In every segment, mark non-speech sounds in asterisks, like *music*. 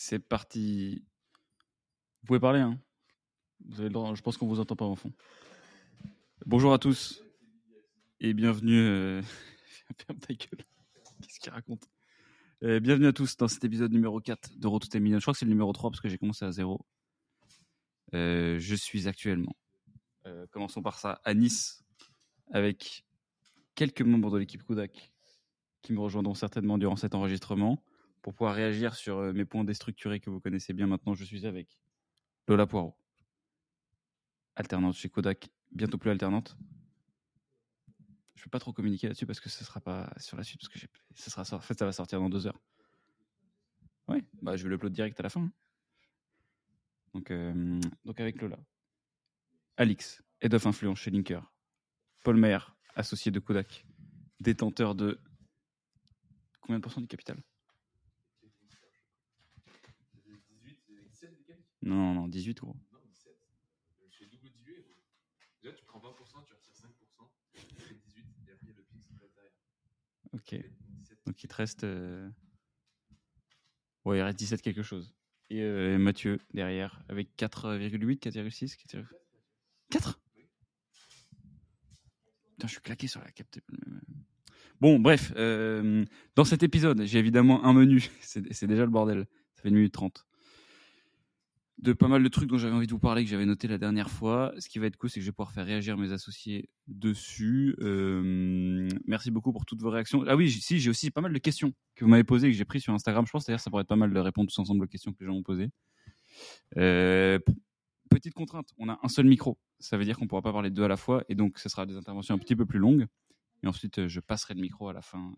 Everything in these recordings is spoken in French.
C'est parti. Vous pouvez parler, hein vous avez le droit, Je pense qu'on vous entend pas en fond. Bonjour à tous et bienvenue. Euh... *laughs* Qu'est-ce qu'il raconte? Euh, Bienvenue à tous dans cet épisode numéro 4 de Road to Je crois que c'est le numéro 3 parce que j'ai commencé à zéro. Euh, je suis actuellement, commençons par ça, à Nice avec quelques membres de l'équipe Kodak qui me rejoindront certainement durant cet enregistrement pour pouvoir réagir sur euh, mes points déstructurés que vous connaissez bien maintenant. Je suis avec Lola Poirot, alternante chez Kodak, bientôt plus alternante. Je ne vais pas trop communiquer là-dessus parce que ce ne sera pas sur la suite, parce que ça, sera, en fait, ça va sortir dans deux heures. Oui, bah, je vais l'upload direct à la fin. Hein. Donc, euh, donc avec Lola. Alix, Head of Influence chez Linker. Paul Mayer, associé de Kodak, détenteur de combien de pourcents du capital? Non, non, non, 18 gros. Non, 17. Je fais double dilué gros. Déjà, tu prends 20%, tu retires 5%, tu fais 18, et après, il y a le PIX qui derrière. Ok. Donc, il te reste. Euh... Ouais, il reste 17 quelque chose. Et euh, Mathieu derrière avec 4,8, 4,6 4 Putain, je suis claqué sur la capte. Bon, bref, euh, dans cet épisode, j'ai évidemment un menu. *laughs* C'est déjà le bordel. Ça fait une minute 30 de pas mal de trucs dont j'avais envie de vous parler que j'avais noté la dernière fois. Ce qui va être cool, c'est que je vais pouvoir faire réagir mes associés dessus. Euh, merci beaucoup pour toutes vos réactions. Ah oui, si j'ai aussi pas mal de questions que vous m'avez posées que j'ai pris sur Instagram. Je pense d'ailleurs ça pourrait être pas mal de répondre tous ensemble aux questions que les gens ont posées. Euh, petite contrainte, on a un seul micro. Ça veut dire qu'on pourra pas parler deux à la fois et donc ce sera des interventions un petit peu plus longues. Et ensuite, je passerai le micro à la fin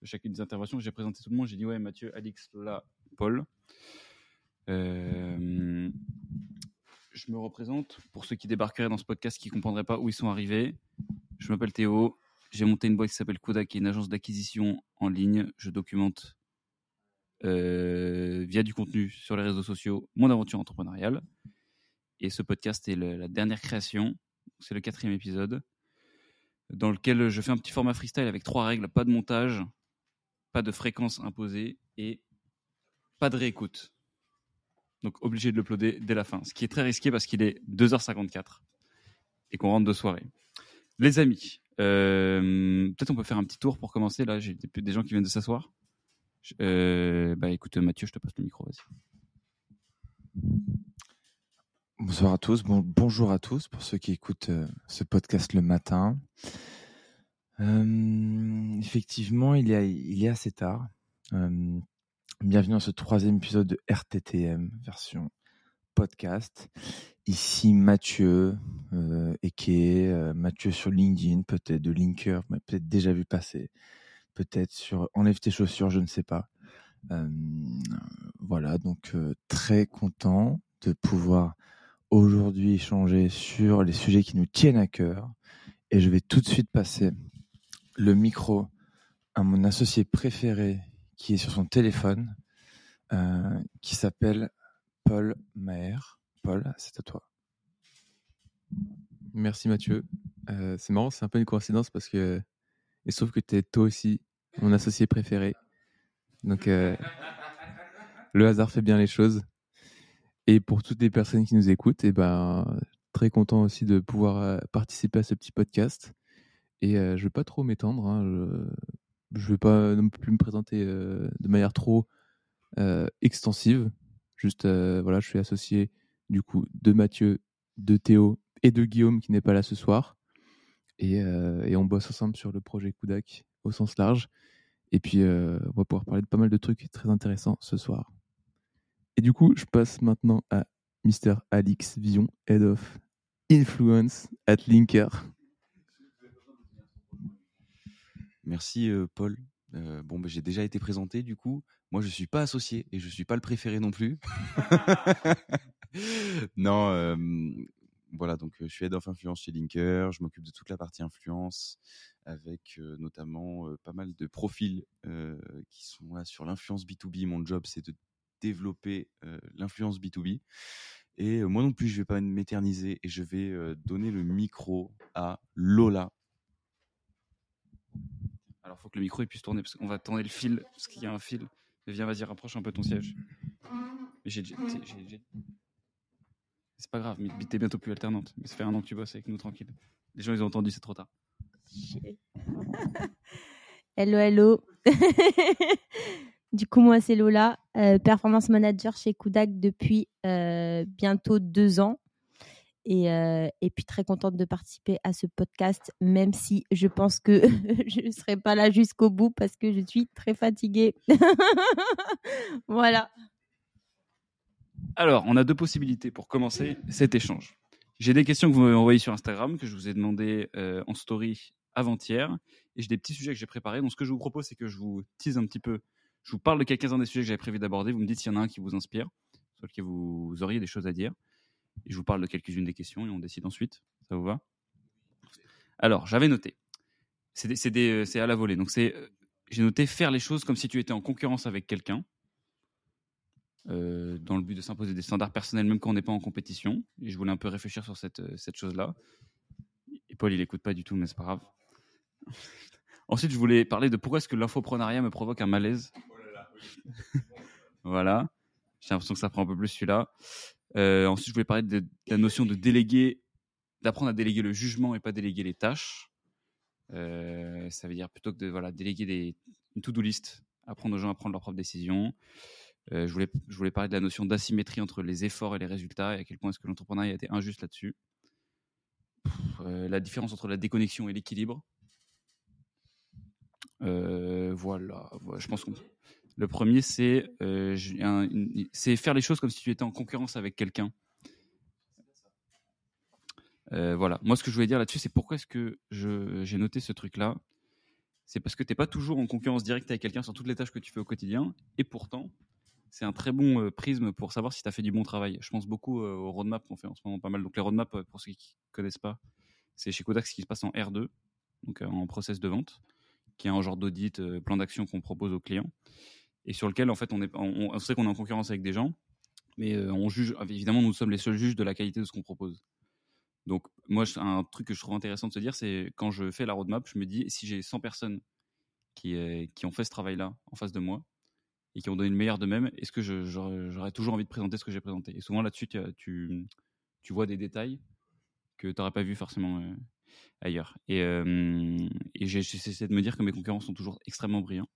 de chacune des interventions. J'ai présenté tout le monde. J'ai dit ouais, Mathieu, Alix, Lola, Paul. Euh, je me représente pour ceux qui débarqueraient dans ce podcast qui ne comprendraient pas où ils sont arrivés. Je m'appelle Théo. J'ai monté une boîte qui s'appelle Kodak, qui est une agence d'acquisition en ligne. Je documente euh, via du contenu sur les réseaux sociaux mon aventure entrepreneuriale. Et ce podcast est la dernière création. C'est le quatrième épisode dans lequel je fais un petit format freestyle avec trois règles pas de montage, pas de fréquence imposée et pas de réécoute. Donc obligé de l'uploader dès la fin. Ce qui est très risqué parce qu'il est 2h54 et qu'on rentre de soirée. Les amis, euh, peut-être on peut faire un petit tour pour commencer. Là, j'ai des gens qui viennent de s'asseoir. Euh, bah écoute, Mathieu, je te passe le micro, vas-y. Bonsoir à tous, bon, bonjour à tous pour ceux qui écoutent euh, ce podcast le matin. effectivement, il est assez tard. Bienvenue dans ce troisième épisode de RTTM, version podcast. Ici Mathieu, euh, et qui est euh, Mathieu sur LinkedIn, peut-être de Linker, mais peut-être déjà vu passer, peut-être sur Enlève tes chaussures, je ne sais pas. Euh, voilà, donc euh, très content de pouvoir aujourd'hui échanger sur les sujets qui nous tiennent à cœur. Et je vais tout de suite passer le micro à mon associé préféré qui est sur son téléphone, euh, qui s'appelle Paul Maher. Paul, c'est à toi. Merci Mathieu. Euh, c'est marrant, c'est un peu une coïncidence parce que il se trouve que tu es toi aussi mon associé préféré. Donc euh, le hasard fait bien les choses. Et pour toutes les personnes qui nous écoutent, eh ben très content aussi de pouvoir participer à ce petit podcast. Et je ne vais pas trop m'étendre. Hein, je vais pas non plus me présenter euh, de manière trop euh, extensive. Juste, euh, voilà, je suis associé du coup de Mathieu, de Théo et de Guillaume qui n'est pas là ce soir. Et, et, on bosse ensemble sur le projet Kudak au sens large. Et puis, on va pouvoir parler de pas mal de trucs très intéressants ce soir. Et du coup, je passe maintenant à Mr. Alix Vision, Head of Influence at Linker. Merci Paul. bon, bah, j'ai déjà été présenté du coup. Moi, je suis pas associé et je suis pas le préféré non plus. *laughs* non, voilà. Donc, je suis head of influence chez Linker. Je m'occupe de toute la partie influence avec notamment pas mal de profils qui sont là sur l'influence B2B. Mon job, c'est de développer l'influence B2B. Et moi non plus, je vais pas m'éterniser et je vais donner le micro à Lola alors, faut que le micro puisse tourner parce qu'on va tourner le fil, parce qu'il y a un fil. Viens, vas-y, rapproche un peu ton siège. C'est pas grave, mais t'es bientôt plus alternante. Mais ça fait un an que tu bosses avec nous, tranquille. Les gens, ils ont entendu, c'est trop tard. Hello, hello. *laughs* du coup, moi, c'est Lola, euh, performance manager chez Kudak depuis euh, bientôt deux ans. Et, euh, et puis, très contente de participer à ce podcast, même si je pense que *laughs* je ne serai pas là jusqu'au bout parce que je suis très fatiguée. *laughs* voilà. Alors, on a deux possibilités pour commencer cet échange. J'ai des questions que vous m'avez envoyées sur Instagram, que je vous ai demandé euh, en story avant-hier, et j'ai des petits sujets que j'ai préparés. Donc, ce que je vous propose, c'est que je vous tease un petit peu. Je vous parle de quelques-uns des sujets que j'avais prévu d'aborder. Vous me dites s'il y en a un qui vous inspire, sur lequel vous auriez des choses à dire. Je vous parle de quelques-unes des questions et on décide ensuite. Ça vous va? Alors, j'avais noté. C'est des- c'est à la volée. Donc, c'est, euh, j'ai noté faire les choses comme si tu étais en concurrence avec quelqu'un euh, dans le but de s'imposer des standards personnels même quand on n'est pas en compétition. Et je voulais un peu réfléchir sur cette, euh, cette chose-là. Et Paul, il écoute pas du tout, mais c'est pas grave. *laughs* Ensuite, je voulais parler de pourquoi est-ce que l'infoprenariat me provoque un malaise? *laughs* voilà. J'ai l'impression que ça prend un peu plus celui-là. Euh, ensuite, je voulais parler de, la notion de déléguer, d'apprendre à déléguer le jugement et pas déléguer les tâches. Euh, ça veut dire plutôt que de voilà, déléguer des, une to-do list, apprendre aux gens à prendre leurs propres décisions. Euh, je, voulais, je voulais parler de la notion d'asymétrie entre les efforts et les résultats et à quel point est-ce que l'entrepreneuriat a été injuste là-dessus. La différence entre la déconnexion et l'équilibre. Voilà, je pense que le premier, c'est euh, c'est faire les choses comme si tu étais en concurrence avec quelqu'un. Euh, voilà, moi ce que je voulais dire là-dessus, c'est pourquoi est-ce que j'ai noté ce truc-là? C'est parce que tu n'es pas toujours en concurrence directe avec quelqu'un sur toutes les tâches que tu fais au quotidien, et pourtant, c'est un très bon euh, prisme pour savoir si tu as fait du bon travail. Je pense beaucoup euh, aux roadmaps qu'on fait en ce moment pas mal. Donc les roadmaps, pour ceux qui ne connaissent pas, c'est chez Kodak ce qui se passe en R2, donc en process de vente, qui est un genre d'audit, plan d'action qu'on propose aux clients, et sur lequel en fait on, est, on, sait qu'on est en concurrence avec des gens, mais euh, on juge, évidemment nous sommes les seuls juges de la qualité de ce qu'on propose. Donc moi, un truc que je trouve intéressant de se dire, c'est quand je fais la roadmap, je me dis, si j'ai 100 personnes qui, euh, qui ont fait ce travail-là en face de moi, et qui ont donné le meilleur d'eux-mêmes, est-ce que j'aurais toujours envie de présenter ce que j'ai présenté? Et souvent là-dessus, tu, tu, vois des détails que tu n'aurais pas vu forcément euh, ailleurs. Et, euh, j'ai de me dire que mes concurrents sont toujours extrêmement brillants.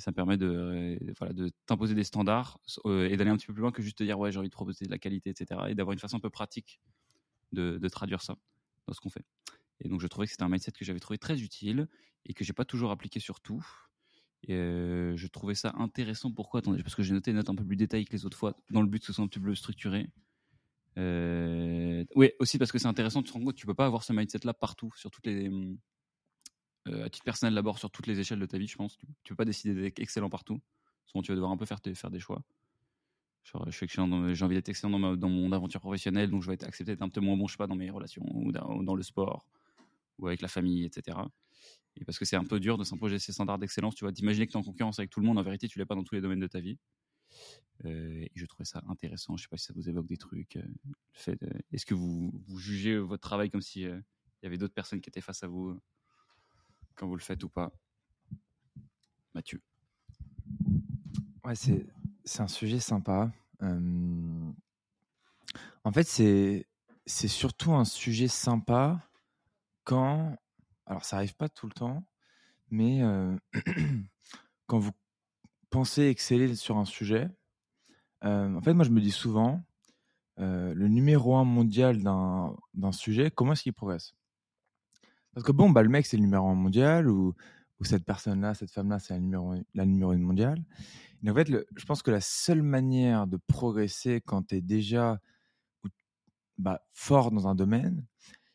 Et ça me permet de, euh, voilà, de t'imposer des standards euh, et d'aller un petit peu plus loin que juste te dire ouais j'ai envie de proposer de la qualité, etc. Et d'avoir une façon un peu pratique de, de traduire ça dans ce qu'on fait. Et donc je trouvais que c'était un mindset que j'avais trouvé très utile et que j'ai pas toujours appliqué sur tout. Et euh, je trouvais ça intéressant. Pourquoi? Attendez, parce que j'ai noté des notes un peu plus détaillées que les autres fois, dans le but que ce soit un petit peu structuré. Oui, aussi parce que c'est intéressant, tu te rends compte tu peux pas avoir ce mindset-là partout, sur toutes les. Euh, à titre personnel d'abord, sur toutes les échelles de ta vie, je pense. Tu, tu peux pas décider d'être excellent partout. Souvent, tu vas devoir un peu faire, faire des choix. Je j'ai envie d'être excellent dans, ma- dans mon aventure professionnelle, donc je vais être accepté d'être un peu moins bon, je sais pas, dans mes relations ou dans, le sport ou avec la famille, etc. Et parce que c'est un peu dur de s'imposer ces standards d'excellence, tu vois, d'imaginer que tu es en concurrence avec tout le monde, en vérité, tu l'es pas dans tous les domaines de ta vie. Euh, et je trouvais ça intéressant. Je sais pas si ça vous évoque des trucs. euh, Est-ce que vous, vous jugez votre travail comme si euh, il y avait d'autres personnes qui étaient face à vous quand vous le faites ou pas Mathieu. Ouais, c'est c'est un sujet sympa. Euh, En fait, c'est c'est surtout un sujet sympa quand. Alors, ça arrive pas tout le temps, mais euh, *clears throat* quand vous pensez exceller sur un sujet, euh, en fait, moi, je me dis souvent, le numéro un mondial d'un d'un sujet, comment est-ce qu'il progresse? Parce que bon, bah, le mec, c'est le numéro un mondial, ou, cette personne-là, cette femme-là, c'est la numéro, la numéro une mondiale. Et en fait, je pense que la seule manière de progresser quand tu es déjà bah, fort dans un domaine,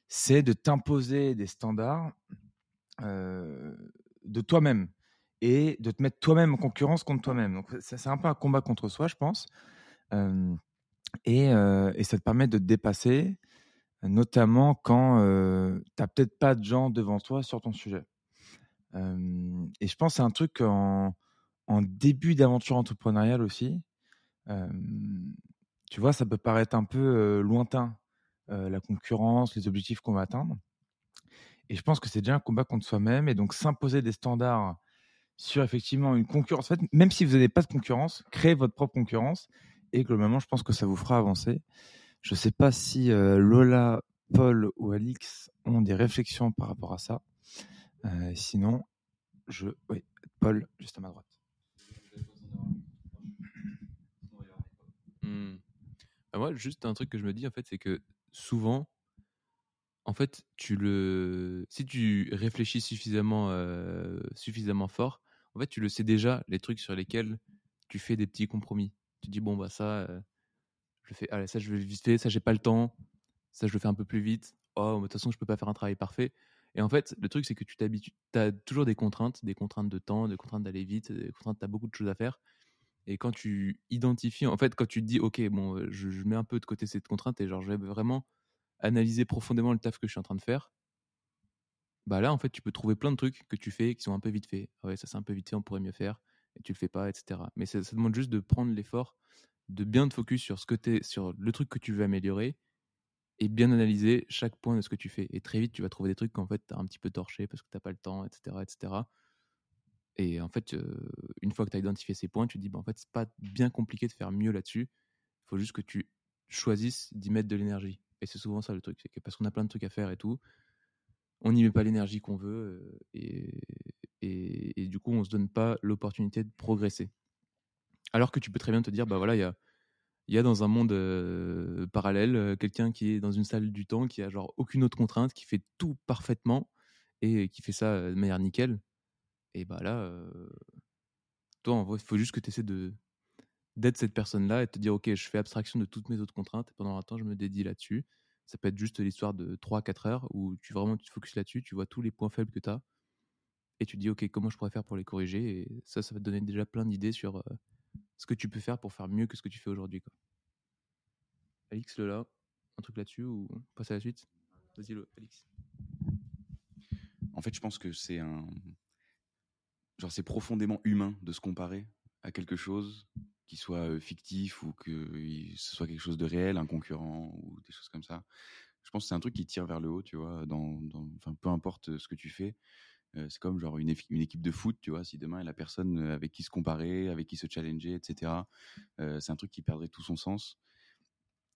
c'est de t'imposer des standards euh, de toi-même et de te mettre toi-même en concurrence contre toi-même. Donc, c'est un peu un combat contre soi, je pense. Euh, et, euh, et ça te permet de te dépasser, notamment quand tu n'as peut-être pas de gens devant toi sur ton sujet. Euh, et je pense que c'est un truc en, début d'aventure entrepreneuriale aussi. Euh, tu vois, ça peut paraître un peu euh, lointain, euh, la concurrence, les objectifs qu'on va atteindre. Et je pense que c'est déjà un combat contre soi-même. Et donc, s'imposer des standards sur effectivement une concurrence. En fait, même si vous n'avez pas de concurrence, créez votre propre concurrence et globalement, je pense que ça vous fera avancer. Je ne sais pas si euh, Lola, Paul ou Alix ont des réflexions par rapport à ça. Euh, sinon, je. Oui, Paul, juste à ma droite. Hmm. Bah, moi, juste un truc que je me dis, en fait, c'est que souvent, en fait, tu le, si tu réfléchis suffisamment, euh, suffisamment fort, en fait, tu le sais déjà, les trucs sur lesquels tu fais des petits compromis. Tu dis bon bah ça, je fais, allez ça je vais vite fait, ça j'ai pas le temps, ça je le fais un peu plus vite. Oh, de toute façon je peux pas faire un travail parfait. Et en fait, le truc c'est que tu t'habitues, tu as toujours des contraintes, des contraintes de temps, des contraintes d'aller vite, des contraintes, tu as beaucoup de choses à faire. Et quand tu identifies, en fait, quand tu te dis, ok, bon, je, mets un peu de côté cette contrainte et genre, je vais vraiment analyser profondément le taf que je suis en train de faire, bah là, en fait, tu peux trouver plein de trucs que tu fais qui sont un peu vite faits. Ah ouais, ça c'est un peu vite fait, on pourrait mieux faire, et tu le fais pas, etc. Mais ça demande juste de prendre l'effort, de bien te focus sur ce que sur le truc que tu veux améliorer, et bien analyser chaque point de ce que tu fais. Et très vite, tu vas trouver des trucs qu'en fait, tu as un petit peu torché parce que t'as pas le temps, etc., etc. Et en fait, une fois que tu as identifié ces points, tu te dis, bah, en fait, c'est pas bien compliqué de faire mieux là-dessus. Il faut juste que tu choisisses d'y mettre de l'énergie. Et c'est souvent ça le truc, c'est que parce qu'on a plein de trucs à faire et tout, on n'y met pas l'énergie qu'on veut et, et, et du coup, on se donne pas l'opportunité de progresser. Alors que tu peux très bien te dire, bah voilà, il y a, dans un monde parallèle quelqu'un qui est dans une salle du temps, qui a genre aucune autre contrainte, qui fait tout parfaitement et qui fait ça de manière nickel. Et bah là, toi, en vrai, il faut juste que tu essaies d'être cette personne-là et te dire, ok, je fais abstraction de toutes mes autres contraintes et pendant un temps, je me dédie là-dessus. Ça peut être juste l'histoire de 3-4 heures où tu vraiment tu te focuses là-dessus, tu vois tous les points faibles que tu as et tu te dis, ok, comment je pourrais faire pour les corriger? Et ça, ça va te donner déjà plein d'idées sur ce que tu peux faire pour faire mieux que ce que tu fais aujourd'hui. Alix, Lola, un truc là-dessus ou on passe à la suite? Vas-y, Alix. En fait, je pense que c'est un. Genre, c'est profondément humain de se comparer à quelque chose qui soit euh, fictif ou que ce soit quelque chose de réel, un concurrent ou des choses comme ça. Je pense que c'est un truc qui tire vers le haut, tu vois, dans, dans- enfin, peu importe ce que tu fais. C'est comme genre une, équipe de foot, tu vois, si demain la personne avec qui se comparer, avec qui se challenger, etc. c'est un truc qui perdrait tout son sens.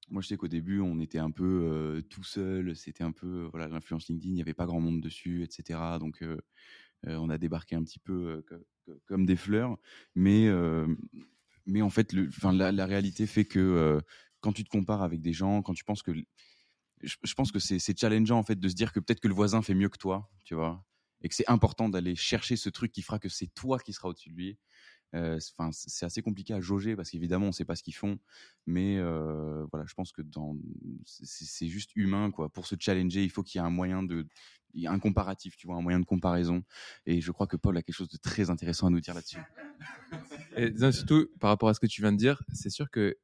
Moi, je sais qu'au début, on était un peu tout seul. C'était un peu, voilà, l'influence LinkedIn, il n'y avait pas grand monde dessus, etc. Donc, on a débarqué un petit peu co- co- comme des fleurs. Mais, mais en fait, le, la, réalité fait que quand tu te compares avec des gens, quand tu penses que. Je, je pense que c'est challengeant, en fait, de se dire que peut-être que le voisin fait mieux que toi, tu vois? Et que c'est important d'aller chercher ce truc qui fera que c'est toi qui seras au-dessus de lui. C'est- Enfin, c'est assez compliqué à jauger parce qu'évidemment, on ne sait pas ce qu'ils font. Mais voilà, je pense que c'est juste humain, quoi. Pour se challenger, il faut qu'il y ait un moyen de, un comparatif, tu vois, un moyen de comparaison. Et je crois que Paul a quelque chose de très intéressant à nous dire là-dessus. *laughs* Et surtout, par rapport à ce que tu viens de dire, c'est sûr que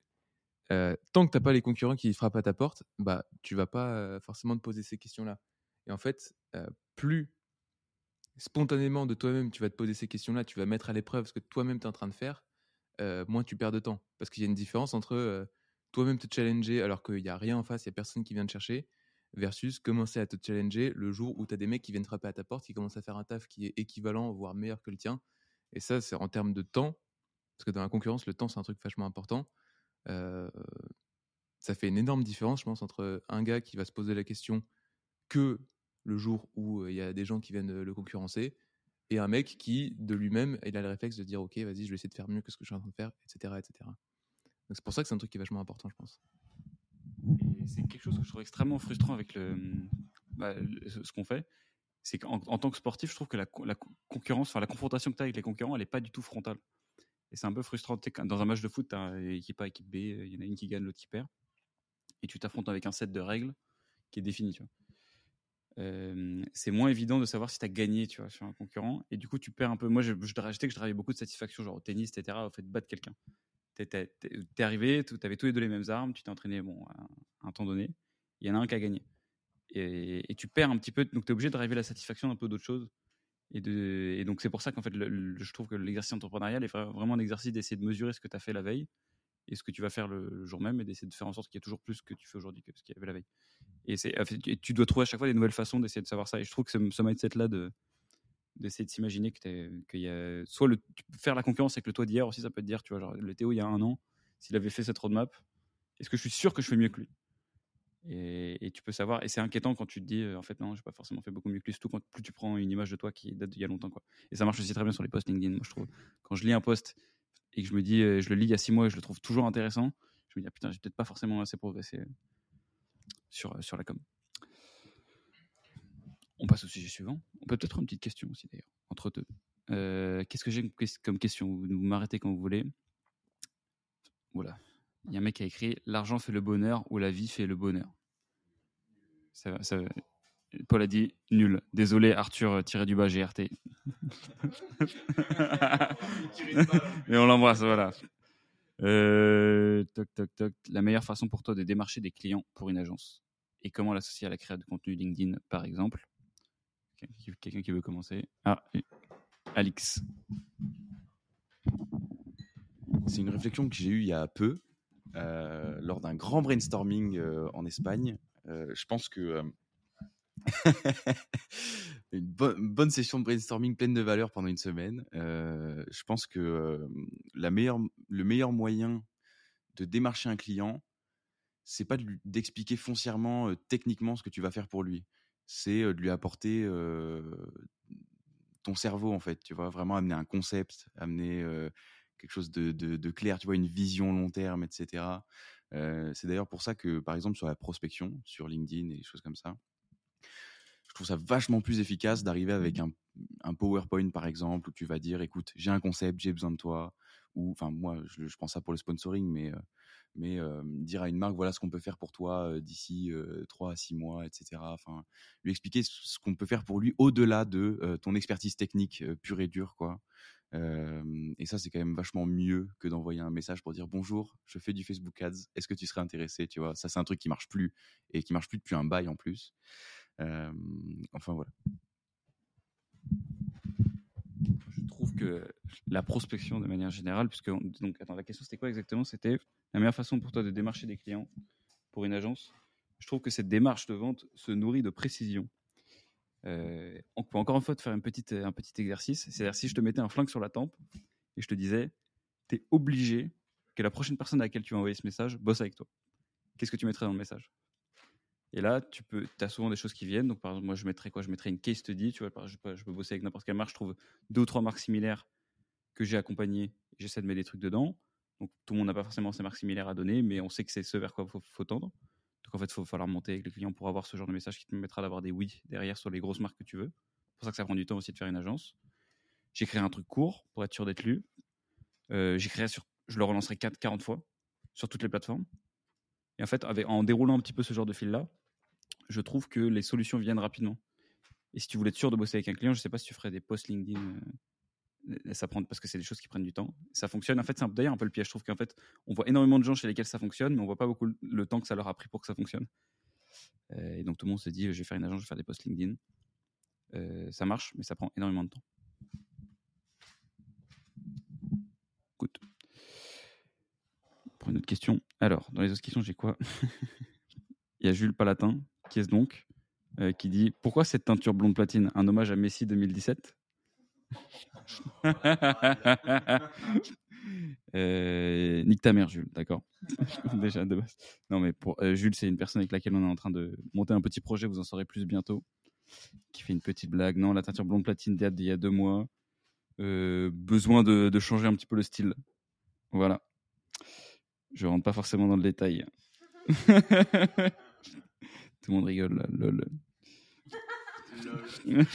tant que tu n'as pas les concurrents qui frappent à ta porte, bah, tu vas pas forcément te poser ces questions-là. Et en fait, plus spontanément de toi-même tu vas te poser ces questions-là, tu vas mettre à l'épreuve ce que toi-même tu es en train de faire, euh, moins tu perds de temps. Parce qu'il y a une différence entre euh, toi-même te challenger alors qu'il n'y a rien en face, il n'y a personne qui vient te chercher, versus commencer à te challenger le jour où tu as des mecs qui viennent frapper à ta porte, qui commencent à faire un taf qui est équivalent, voire meilleur que le tien. Et ça, c'est en termes de temps, parce que dans la concurrence, le temps, c'est un truc vachement important. Euh, ça fait une énorme différence, je pense, entre un gars qui va se poser la question que le jour où euh, il y a des gens qui viennent euh, le concurrencer et un mec qui, de lui-même, il a le réflexe de dire Ok, vas-y, je vais essayer de faire mieux que ce que je suis en train de faire, etc. etc. Donc c'est pour ça que c'est un truc qui est vachement important, je pense. C'est quelque chose que je trouve extrêmement frustrant avec le, bah, ce qu'on fait. C'est qu'en en tant que sportif, je trouve que la, co- la co- concurrence, enfin la confrontation que tu as avec les concurrents, elle n'est pas du tout frontale. Et c'est un peu frustrant. Dans un match de foot, tu as équipe A, équipe B, il y en a une qui gagne, l'autre qui perd. Et tu t'affrontes avec un set de règles qui est défini. Tu vois. C'est moins évident de savoir si tu as gagné tu vois, sur un concurrent. Et du coup, tu perds un peu. Moi, je, je, sais que je travaillais beaucoup de satisfaction, genre au tennis, etc., au fait de battre quelqu'un. T'es- t'es arrivé, tu avais tous les deux les mêmes armes, tu t'es entraîné bon, à un temps donné. Il y en a un qui a gagné. Et, tu perds un petit peu, donc tu es obligé d'arriver à la satisfaction d'un peu d'autres choses. Et, de, donc, c'est pour ça qu'en fait, je trouve que l'exercice entrepreneurial est vra- vraiment un exercice d'essayer de mesurer ce que tu as fait la veille et ce que tu vas faire le, jour même et d'essayer de faire en sorte qu'il y ait toujours plus que tu fais aujourd'hui que ce qu'il y avait la veille. Et, et tu dois trouver à chaque fois des nouvelles façons d'essayer de savoir ça. Et je trouve que ce, ce mindset-là de, d'essayer de s'imaginer que qu'il y a soit le, faire la concurrence avec le toi d'hier aussi, ça peut te dire, tu vois, le Théo il y a un an, s'il avait fait cette roadmap, est-ce que je suis sûr que je fais mieux que lui? Et, et tu peux savoir, et c'est inquiétant quand tu te dis, euh, en fait, non, j'ai pas forcément fait beaucoup mieux que lui, surtout quand plus tu prends une image de toi qui date d'il y a longtemps. Quoi. Et ça marche aussi très bien sur les posts LinkedIn, moi, je trouve. Quand je lis un post et que je me dis, euh, je le lis il y a six mois et je le trouve toujours intéressant, je me dis, ah, putain, j'ai peut-être pas forcément assez progressé sur, euh, sur la com. On passe au sujet suivant. On peut peut-être une petite question aussi, d'ailleurs, entre deux. Euh, Qu'est-ce que j'ai comme ques- comme question? Vous m'arrêtez quand vous voulez. Voilà. Il y a un mec qui a écrit L'argent fait le bonheur ou la vie fait le bonheur. Ça, ça. Paul a dit nul. Désolé, Arthur euh, tiré du bas GRT. Mais *laughs* on l'embrasse, voilà. Euh, toc, toc, toc. La meilleure façon pour toi de démarcher des clients pour une agence et comment l'associer à la création de contenu LinkedIn, par exemple? Quelqu'un qui- Quelqu'un qui veut commencer Ah, Alix. C'est une réflexion que j'ai eue il y a peu, euh, lors d'un grand brainstorming euh, en Espagne. Euh, je pense que euh, *laughs* une, bo- une bonne session de brainstorming pleine de valeur pendant une semaine. Euh, je pense que le meilleur moyen de démarcher un client, c'est pas d'expliquer foncièrement, techniquement ce que tu vas faire pour lui. C'est de lui apporter ton cerveau en fait. Tu vois, vraiment amener un concept, amener quelque chose de, clair, tu vois, une vision long terme, etc. C'est d'ailleurs pour ça que, par exemple, sur la prospection, sur LinkedIn et des choses comme ça, je trouve ça vachement plus efficace d'arriver avec un, PowerPoint, par exemple, où tu vas dire, écoute, j'ai un concept, j'ai besoin de toi. Ou, enfin, moi, je, je prends ça pour le sponsoring, mais, euh, mais euh, dire à une marque, voilà ce qu'on peut faire pour toi euh, d'ici euh, 3 à 6 mois, etc. Enfin, lui expliquer ce qu'on peut faire pour lui au-delà de ton expertise technique pure et dure, quoi. Et ça, c'est quand même vachement mieux que d'envoyer un message pour dire bonjour, je fais du Facebook Ads, est-ce que tu serais intéressé Tu vois, ça, c'est un truc qui marche plus et qui marche plus depuis un bail en plus. Enfin voilà. Je trouve que la prospection de manière générale, puisque on- donc la question c'était quoi exactement? C'était la meilleure façon pour toi de démarcher des clients pour une agence. Je trouve que cette démarche de vente se nourrit de précision. Euh, on peut encore une fois te faire un petit exercice. C'est-à-dire si je te mettais un flingue sur la tempe et je te disais, tu es obligé que la prochaine personne à laquelle tu vas envoyer ce message bosse avec toi. Qu'est-ce que tu mettrais dans le message? Et là, tu as souvent des choses qui viennent. Donc, par exemple, moi, je mettrais quoi? Je mettrais une case study. Tu vois, je peux, bosser avec n'importe quelle marque. Je trouve deux ou trois marques similaires que j'ai accompagnées. J'essaie de mettre des trucs dedans. Donc, tout le monde n'a pas forcément ces marques similaires à donner, mais on sait que c'est ce vers quoi il faut, tendre. Donc, en fait, il faut falloir monter avec les clients pour avoir ce genre de message qui te permettra d'avoir des oui derrière sur les grosses marques que tu veux. C'est pour ça que ça prend du temps aussi de faire une agence. J'écrirai un truc court pour être sûr d'être lu. Euh, sur, je le relancerai 4, 40 fois sur toutes les plateformes. Et en fait, en déroulant un petit peu ce genre de fil-là, je trouve que les solutions viennent rapidement. Et si tu voulais être sûr de bosser avec un client, je ne sais pas si tu ferais des posts LinkedIn. euh, ça prend, parce que c'est des choses qui prennent du temps. Ça fonctionne. En fait, c'est d'ailleurs un peu le piège. Je trouve qu'en fait, on voit énormément de gens chez lesquels ça fonctionne, mais on voit pas beaucoup le- le temps que ça leur a pris pour que ça fonctionne. Euh, et donc tout le monde se dit, je vais faire une agence, je vais faire des posts LinkedIn. Euh, ça marche, mais ça prend énormément de temps. Écoute. Pour une autre question. Alors, dans les autres questions, j'ai quoi? *laughs* Il y a Jules Palatin, qui est-ce donc euh, qui dit Pourquoi cette teinture blonde platine? Un hommage à Messi 2017 *laughs* euh, Nique ta mère, Jules, d'accord *laughs* Déjà de base. Non, mais pour euh, Jules, c'est une personne avec laquelle on est en train de monter un petit projet, vous en saurez plus bientôt. Qui fait une petite blague. Non, la teinture blonde platine date d'il y a deux mois. Euh, besoin de, de changer un petit peu le style. Voilà. Je rentre pas forcément dans le détail. *laughs* Tout le monde rigole là, lol. *laughs*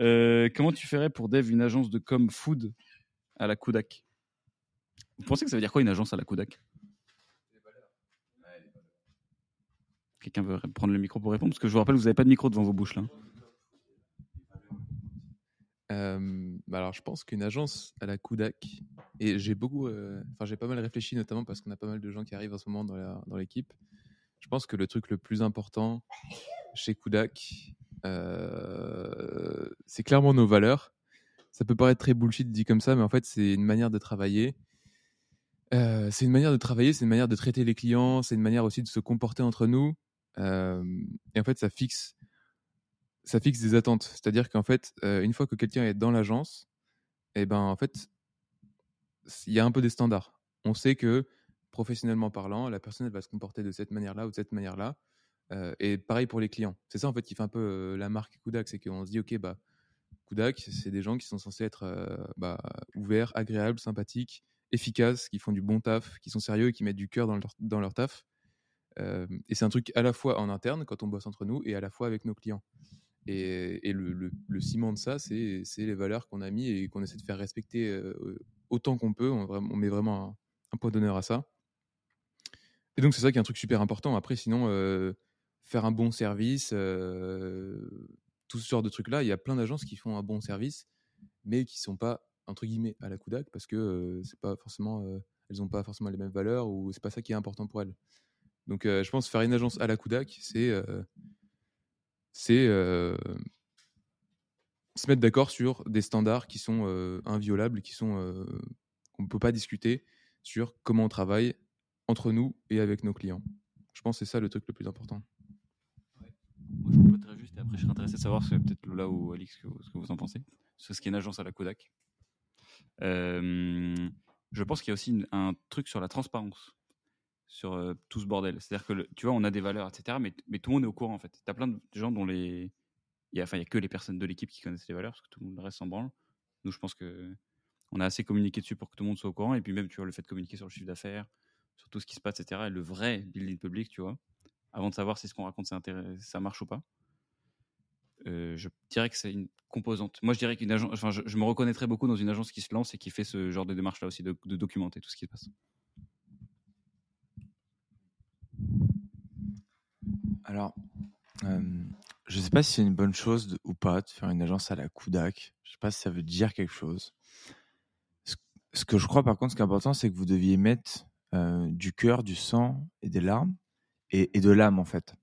Euh, comment tu ferais pour dev une agence de com food à la Kudak Vous pensez que ça veut dire quoi une agence à la Kudak Quelqu'un veut prendre le micro pour répondre Parce que je vous rappelle, vous n'avez pas de micro devant vos bouches là. Euh, bah alors, je pense qu'une agence à la Kudak, et j'ai beaucoup, euh, enfin, j'ai pas mal réfléchi, notamment parce qu'on a pas mal de gens qui arrivent en ce moment dans l'équipe. Je pense que le truc le plus important chez Kudak, euh, c'est clairement nos valeurs. Ça peut paraître très bullshit dit comme ça, mais en fait, c'est une manière de travailler. Euh, c'est une manière de travailler, c'est une manière de traiter les clients, c'est une manière aussi de se comporter entre nous. Euh, et en fait, ça fixe, ça fixe des attentes. C'est-à-dire qu'en fait, une fois que quelqu'un est dans l'agence, et ben en fait, il y a un peu des standards. on sait que professionnellement parlant, la personne va se comporter de cette manière-là ou de cette manière-là. Euh, et pareil pour les clients. C'est ça en fait qui fait un peu euh, la marque Kudak, c'est qu'on se dit ok bah Kudak, c'est des gens qui sont censés être euh, bah, ouverts, agréables, sympathiques, efficaces, qui font du bon taf, qui sont sérieux et qui mettent du cœur dans leur, dans leur taf. Et c'est un truc à la fois en interne quand on bosse entre nous et à la fois avec nos clients. Et, et le, le- ciment de ça, c'est les valeurs qu'on a mis et qu'on essaie de faire respecter autant qu'on peut. On met vraiment un, un point d'honneur à ça. Et donc c'est ça qui est un truc super important. Après, sinon, euh, faire un bon service, euh, tout ce genre de trucs-là, il y a plein d'agences qui font un bon service, mais qui sont pas entre guillemets à la Kudak parce que euh, pas forcément, euh, elles ont pas forcément les mêmes valeurs ou c'est pas ça qui est important pour elles. Donc je pense faire une agence à la Kudak, c'est c'est se mettre d'accord sur des standards qui sont inviolables, qui sont qu'on ne peut pas discuter sur comment on travaille entre nous et avec nos clients. Je pense que c'est ça le truc le plus important. Moi, je compléterais juste et après, je serais intéressé de savoir, peut-être Lola ou Alix, ce que, vous- en pensez, sur ce qui est une agence à la Kodak. Euh, je pense qu'il y a aussi un truc sur la transparence, sur euh, tout ce bordel. C'est-à-dire que, tu vois, on a des valeurs, etc., mais, tout le monde est au courant, en fait. Tu as plein de gens dont les. Il y a, enfin, y a que les personnes de l'équipe qui connaissent les valeurs, parce que tout le monde reste en branle. Nous, je pense que on a assez communiqué dessus pour que tout le monde soit au courant, et puis même, tu vois, le fait de communiquer sur le chiffre d'affaires, sur tout ce qui se passe, etc., et le vrai building public, tu vois, avant de savoir si ce qu'on raconte, ça marche ou pas. Euh, je dirais que c'est une composante. Moi, je dirais qu'une agence, enfin, je, me reconnaîtrais beaucoup dans une agence qui se lance et qui fait ce genre de démarche-là aussi, de, documenter tout ce qui se passe. Alors, je ne sais pas si c'est une bonne chose ou pas de faire une agence à la Kudak. Je ne sais pas si ça veut dire quelque chose. Ce, ce que je crois, par contre, ce qui est important, c'est que vous deviez mettre du cœur, du sang et des larmes et, de l'âme, en fait.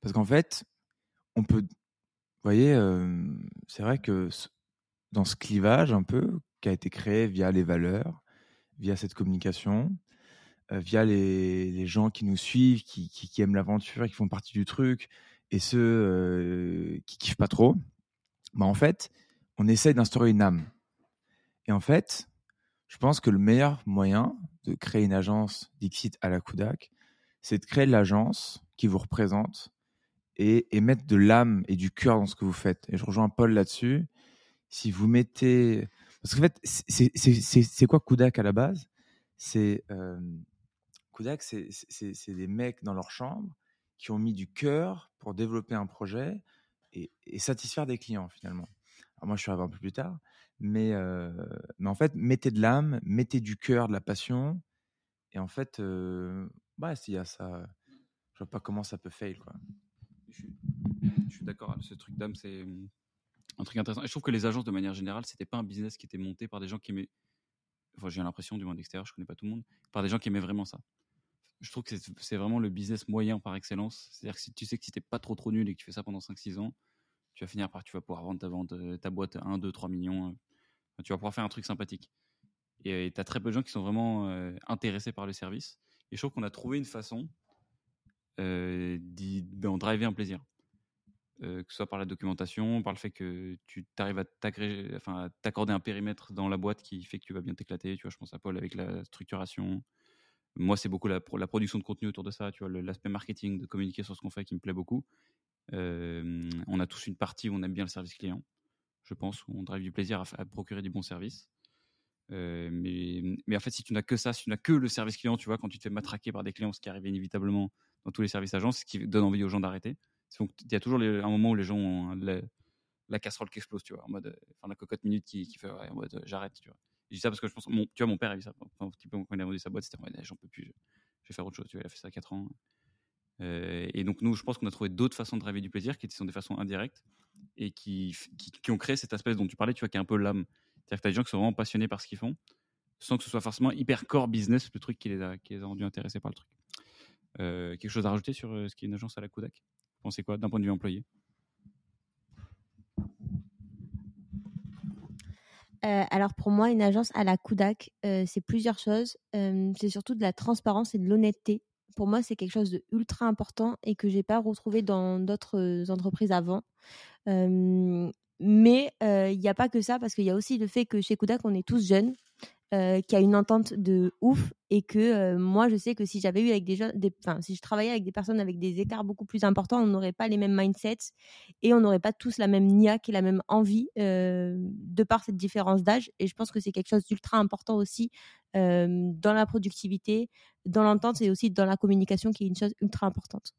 Parce qu'en fait, on peut. Vous voyez, euh, c'est vrai que dans ce clivage un peu qui a été créé via les valeurs, via cette communication, euh, via les, les gens qui nous suivent, qui, qui, qui aiment l'aventure, qui font partie du truc, et ceux euh, qui kiffent pas trop, bah en fait, on essaye d'instaurer une âme. Et en fait, je pense que le meilleur moyen de créer une agence Dixit à la Kudak, c'est de créer l'agence qui vous représente et, et mettre de l'âme et du cœur dans ce que vous faites. Et je rejoins Paul là-dessus. Si vous mettez... Parce qu'en fait, c'est- quoi Kudak à la base? C'est... euh, Kudak, c'est- des mecs dans leur chambre qui ont mis du cœur pour développer un projet et, et satisfaire des clients finalement. Alors moi, je suis arrivé un peu plus tard, mais, mais en fait, mettez de l'âme, mettez du cœur, de la passion, et en fait, euh, ouais, s'il y a ça, je vois pas comment ça peut fail quoi. Je suis, d'accord, ce truc d'âme, c'est hum, un truc intéressant. Et je trouve que les agences, de manière générale, c'était pas un business qui était monté par des gens qui aimaient. Enfin, j'ai l'impression, du moins d'extérieur, je connais pas tout le monde, par des gens qui aimaient vraiment ça. Je trouve que c'est vraiment le business moyen par excellence. C'est-à-dire que si tu sais que si t'es pas trop trop nul et que tu fais ça pendant 5-6 ans, tu vas finir par, tu vas pouvoir vendre ta, vente, euh, ta boîte à 1, 2, 3 millions. euh, tu vas pouvoir faire un truc sympathique. Et tu as très peu de gens qui sont vraiment euh, intéressés par le service. Et je trouve qu'on a trouvé une façon d'en driver un plaisir. Que ce soit par la documentation, par le fait que tu arrives à t'agréger- enfin, t'accorder un périmètre dans la boîte qui fait que tu vas bien t'éclater. Je pense à Paul avec la structuration. Moi, c'est beaucoup la, la production de contenu autour de ça. Tu vois, l'aspect marketing, de communiquer sur ce qu'on fait, qui me plaît beaucoup. On a tous une partie où on aime bien le service client, je pense, où on drive du plaisir à, procurer du bon service. Mais, en fait, si tu n'as que ça, si tu n'as que le service client, tu vois, quand tu te fais matraquer par des clients, ce qui arrive inévitablement dans tous les services agences, ce qui donne envie aux gens d'arrêter. Il y a toujours un moment où les gens ont la, casserole qui explose, tu vois, en mode, euh, enfin, la cocotte minute qui, fait, en mode, euh, j'arrête, tu vois. Je dis ça parce que je pense, mon, tu vois, mon père a vu ça, un petit peu quand il a vendu sa boîte, c'était, ouais, j'en peux plus, je, je vais faire autre chose, tu vois, il a fait ça à 4 ans. Euh, et donc, nous, je pense qu'on a trouvé d'autres façons de driver du plaisir qui sont des façons indirectes et qui, qui, ont créé cette espèce dont tu parlais, tu vois, qui est un peu l'âme. C'est-à-dire que tu as des gens qui sont vraiment passionnés par ce qu'ils font, sans que ce soit forcément hyper core business, le truc qui les a, qui les a rendus intéressés par le truc. Euh, quelque chose à rajouter sur euh, ce qui est une agence à la Kodak? Vous pensez quoi d'un point de vue employé? Alors pour moi, une agence à la Kudak, euh, c'est plusieurs choses. C'est surtout de la transparence et de l'honnêteté. Pour moi, c'est quelque chose de ultra important et que j'ai pas retrouvé dans d'autres entreprises avant. Mais il n'y a pas que ça parce qu'il y a aussi le fait que chez Kudak, on est tous jeunes. Euh, qui a une entente de ouf et que euh, moi je sais que si j'avais eu avec des gens, des, enfin si je travaillais avec des personnes avec des écarts beaucoup plus importants, on n'aurait pas les mêmes mindsets et on n'aurait pas tous la même niaque et la même envie euh, de par cette différence d'âge. Et je pense que c'est quelque chose d'ultra important aussi dans la productivité, dans l'entente et aussi dans la communication qui est une chose ultra importante.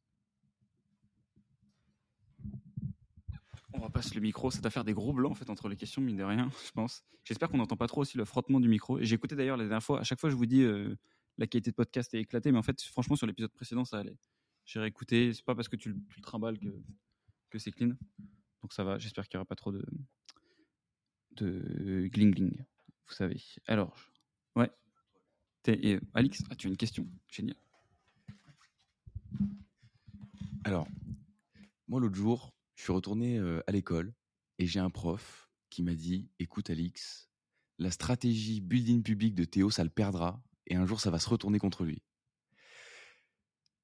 On va passer le micro, ça doit faire des gros blancs fait entre les questions, mine de rien, *laughs* je pense. J'espère qu'on n'entend pas trop aussi le frottement du micro. J'ai écouté d'ailleurs la dernière fois, à chaque fois je vous dis euh, la qualité de podcast est éclatée, mais en fait franchement sur l'épisode précédent ça allait. J'ai réécouté, c'est pas parce que tu, le- trimbales que, c'est clean. Donc ça va, j'espère qu'il n'y aura pas trop de, gling gling, vous savez. Alors, ouais. Et, Alix, ah, tu as une question, génial. Alors, moi, l'autre jour, je suis retourné à l'école et j'ai un prof qui m'a dit Écoute, Alix, la stratégie building public de Théo, ça le perdra et un jour, ça va se retourner contre lui.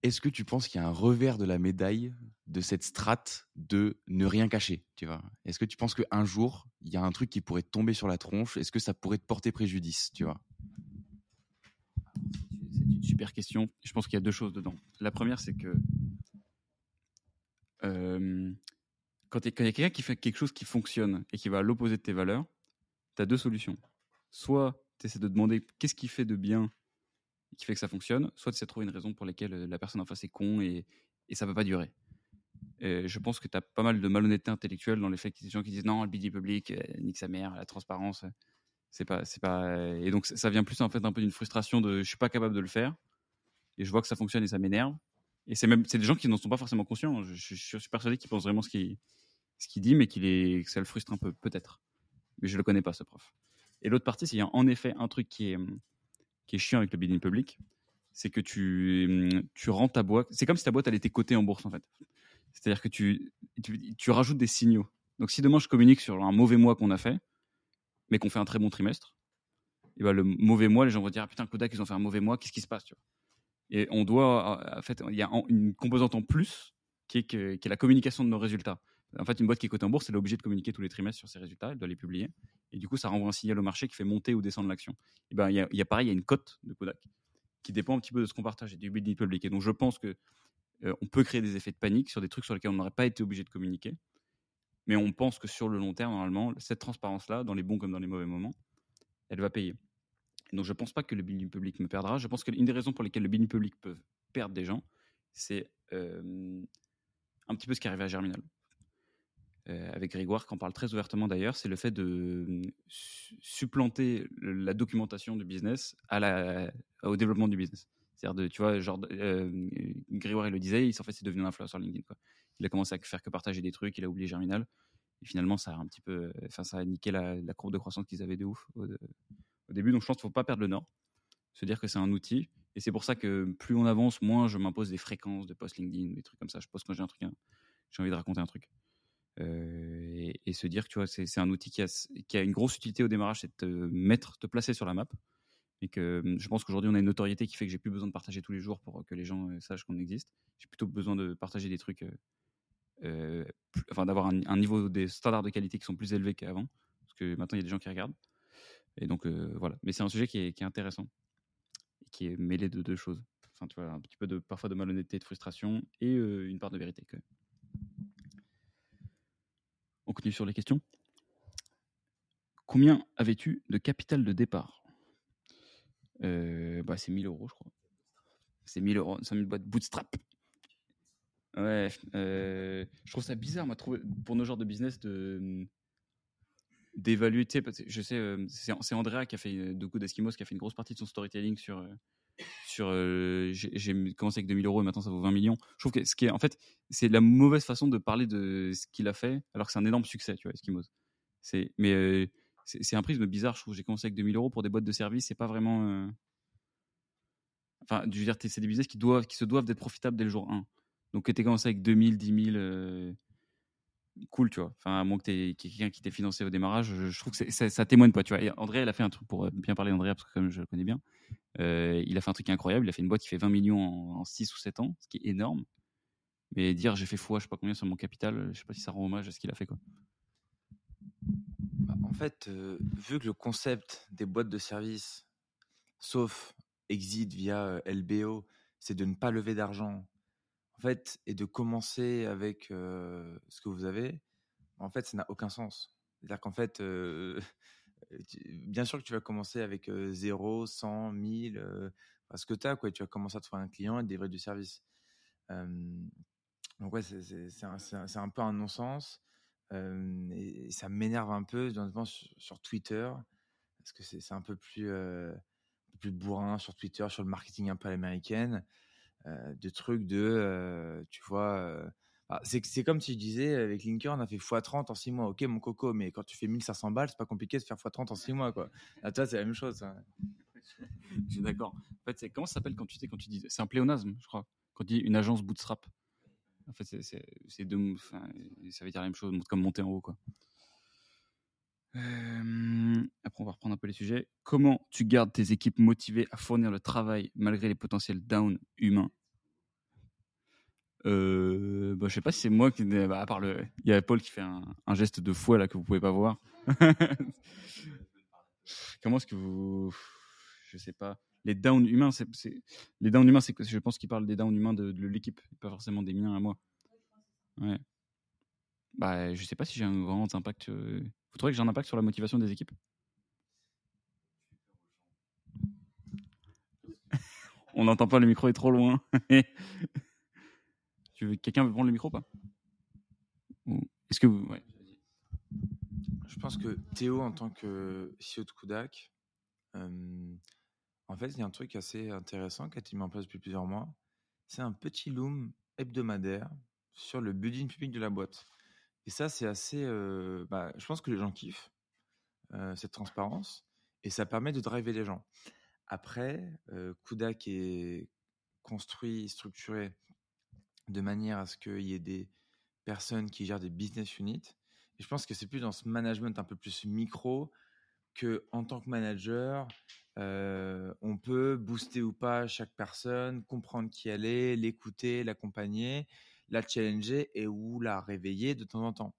Est-ce que tu penses qu'il y a un revers de la médaille de cette strate de ne rien cacher tu vois? Est-ce que tu penses qu'un jour, il y a un truc qui pourrait tomber sur la tronche? Est-ce que ça pourrait te porter préjudice tu vois? C'est une super question. Je pense qu'il y a deux choses dedans. La première, c'est que quand il y a quelqu'un qui fait quelque chose qui fonctionne et qui va à l'opposé de tes valeurs, tu as deux solutions. Soit tu essaies de demander qu'est-ce qui fait de bien et qui fait que ça fonctionne, soit tu essaies de trouver une raison pour laquelle euh, la personne en face est con et, et ça ne peut pas durer. Et je pense que tu as pas mal de malhonnêteté intellectuelle dans les faits des gens qui disent non, le BD public, euh, nique sa mère, la transparence, euh, c'est pas, c'est pas. Et donc ça- ça vient plus en fait un peu d'une frustration de je suis pas capable de le faire et je vois que ça fonctionne et ça m'énerve. Et c'est même c'est des gens qui n'en sont pas forcément conscients. Je, je- suis persuadé qu'ils pensent vraiment ce qu'il dit, mais qu'il est que ça le frustre un peu peut-être. Mais je le connais pas ce prof. Et l'autre partie, c'est qu'il y a en effet un truc qui est qui est chiant avec le bidding public, c'est que tu tu rends ta boîte. C'est comme si ta boîte elle était cotée en bourse en fait. C'est-à-dire que tu, tu tu rajoutes des signaux. Donc si demain je communique sur un mauvais mois qu'on a fait, mais qu'on fait un très bon trimestre, et ben le mauvais mois, les gens vont dire ah, putain Kodak ils ont fait un mauvais mois, qu'est-ce qui se passe tu vois? Et on doit en fait il y a une composante en plus qui est la communication de nos résultats. En fait, une boîte qui est cotée en bourse, elle est obligée de communiquer tous les trimestres sur ses résultats, elle doit les publier. Et du coup, ça renvoie un signal au marché qui fait monter ou descendre l'action. Et ben, il y a, pareil, il y a une cote de Kodak qui dépend un petit peu de ce qu'on partage et du building public. Et donc, je pense que euh, peut créer des effets de panique sur des trucs sur lesquels on n'aurait pas été obligé de communiquer. Mais on pense que sur le long terme, normalement, cette transparence-là, dans les bons comme dans les mauvais moments, elle va payer. Donc, je ne pense pas que le building public me perdra. Je pense qu'une des raisons pour lesquelles le building public peut perdre des gens, c'est un petit peu ce qui est à Germinal. Euh, avec Grégoire, qui en parle très ouvertement d'ailleurs, c'est le fait de su- supplanter la documentation du business au développement du business. C'est-à-dire, tu vois, genre, euh, Grégoire, il le disait, il s'en fait, c'est devenu un influenceur LinkedIn. Il a commencé à faire que partager des trucs, il a oublié Germinal. Et finalement, ça a un petit peu, enfin, ça a niqué la, courbe de croissance qu'ils avaient de ouf au début. Donc, je pense qu'il ne faut pas perdre le nord. Se dire que c'est un outil. Et c'est pour ça que plus on avance, moins je m'impose des fréquences de post LinkedIn, des trucs comme ça. Je pose quand j'ai un truc, hein, j'ai envie de raconter un truc. Euh, et, se dire que tu vois, c'est un outil qui a, qui a une grosse utilité au démarrage, c'est de te mettre, te placer sur la map. Et que hum, je pense qu'aujourd'hui, on a une notoriété qui fait que j'ai plus besoin de partager tous les jours pour que les gens euh, sachent qu'on existe. J'ai plutôt besoin de partager des trucs, euh, euh, enfin d'avoir un niveau des standards de qualité qui sont plus élevés qu'avant. Parce que maintenant, il y a des gens qui regardent. Et donc, euh, voilà. Mais c'est un sujet qui est, intéressant. Qui est mêlé de deux choses. Enfin, tu vois, un petit peu de, parfois de malhonnêteté, de frustration et euh, une part de vérité. quand même. On continue sur les questions. Combien avais-tu de capital de départ? Euh, bah, C'est 1000 euros, je crois. C'est 1000 euros, 5000 boîtes bootstrap. Ouais, je trouve ça bizarre, moi, pour nos genres de business, de d'évaluer, je sais, euh, c'est Andrea qui a fait, euh, coup d'Eskimos, qui a fait une grosse partie de son storytelling sur, euh, sur j'ai commencé avec 2000 euros et maintenant ça vaut 20 millions. Je trouve que ce qui est, en fait, c'est la mauvaise façon de parler de ce qu'il a fait, alors que c'est un énorme succès, tu vois, Eskimos. Mais euh, c'est un prisme bizarre, je trouve. J'ai commencé avec 2000 euros pour des boîtes de services, c'est pas vraiment. Enfin, je veux dire, c'est des business qui, doivent, qui se doivent d'être profitables dès le jour 1. Donc, tu commencé avec 2000, 10 000, euh, cool, tu vois. Enfin, à moins que tu quelqu'un qui t'ait financé au démarrage, je, trouve que ça, témoigne pas, tu vois. Et André, elle a fait un truc, pour euh, bien parler d'André, parce que comme je le connais bien, euh, il a fait un truc incroyable. Il a fait une boîte qui fait 20 millions en, en 6 ou 7 ans, ce qui est énorme. Mais dire j'ai fait fois, je sais pas combien sur mon capital, je sais pas si ça rend hommage à ce qu'il a fait, quoi. Bah, En fait, euh, vu que le concept des boîtes de service, sauf exit via euh, LBO, c'est de ne pas lever d'argent, en fait, et de commencer avec ce que vous avez, en fait, ça n'a aucun sens. C'est-à-dire qu'en fait, *laughs* bien sûr que tu vas commencer avec euh, 0, 100, 1000, euh, parce que tu as, quoi. Tu vas commencer à trouver un client et délivrer du service. Donc, ouais, c'est- un, peu un non-sens. Et, ça m'énerve un peu, notamment sur, sur Twitter, parce que c'est un peu plus, plus bourrin sur Twitter, sur le marketing un peu à l'américaine, de trucs de, euh, tu vois, euh, c'est comme si je disais, avec Linker, on a fait x30 en 6 mois. Ok, mon coco, mais quand tu fais 1500 balles, c'est pas compliqué de faire x30 en 6 mois, quoi. Ah, toi, c'est la même chose. ça. Je suis d'accord. En fait, comment ça s'appelle quand tu quand tu dis c'est un pléonasme, je crois. Quand tu dis une agence bootstrap. En fait, c'est- deux, enfin, ça veut dire la même chose, comme monter en haut, quoi. Après, on va reprendre un peu les sujets. Comment tu gardes tes équipes motivées à fournir le travail malgré les potentiels down humains? Euh, bah, Je sais pas si c'est moi qui. bah, à part le. Il y a Paul qui fait un, geste de fouet là que vous pouvez pas voir. *laughs* Comment est-ce que vous. Je sais pas. Les downs humains, c'est. Les downs humains, c'est que je pense qu'il parle des downs humains de, de l'équipe, pas forcément des miens à moi. Ouais. Bah, je sais pas si j'ai un grand impact. euh, Vous trouvez que j'ai un impact sur la motivation des équipes On n'entend pas, le micro est trop loin. *laughs* tu veux, quelqu'un veut prendre le micro ou pas? Est-ce que vous. Ouais. Je pense que Théo, en tant que CEO de Kudak, euh, en fait, il y a un truc assez intéressant qui a été mis en place depuis plusieurs mois. C'est un petit loom hebdomadaire sur le building public de la boîte. Et ça, c'est assez. bah, je pense que les gens kiffent cette transparence et ça permet de driver les gens. Après, euh, est construit, structuré de manière à ce qu'il y ait des personnes qui gèrent des business units. Et je pense que c'est plus dans ce management un peu plus micro que en tant que manager, on peut booster ou pas chaque personne, comprendre qui elle est, l'écouter, l'accompagner, la challenger et ou la réveiller de temps en temps.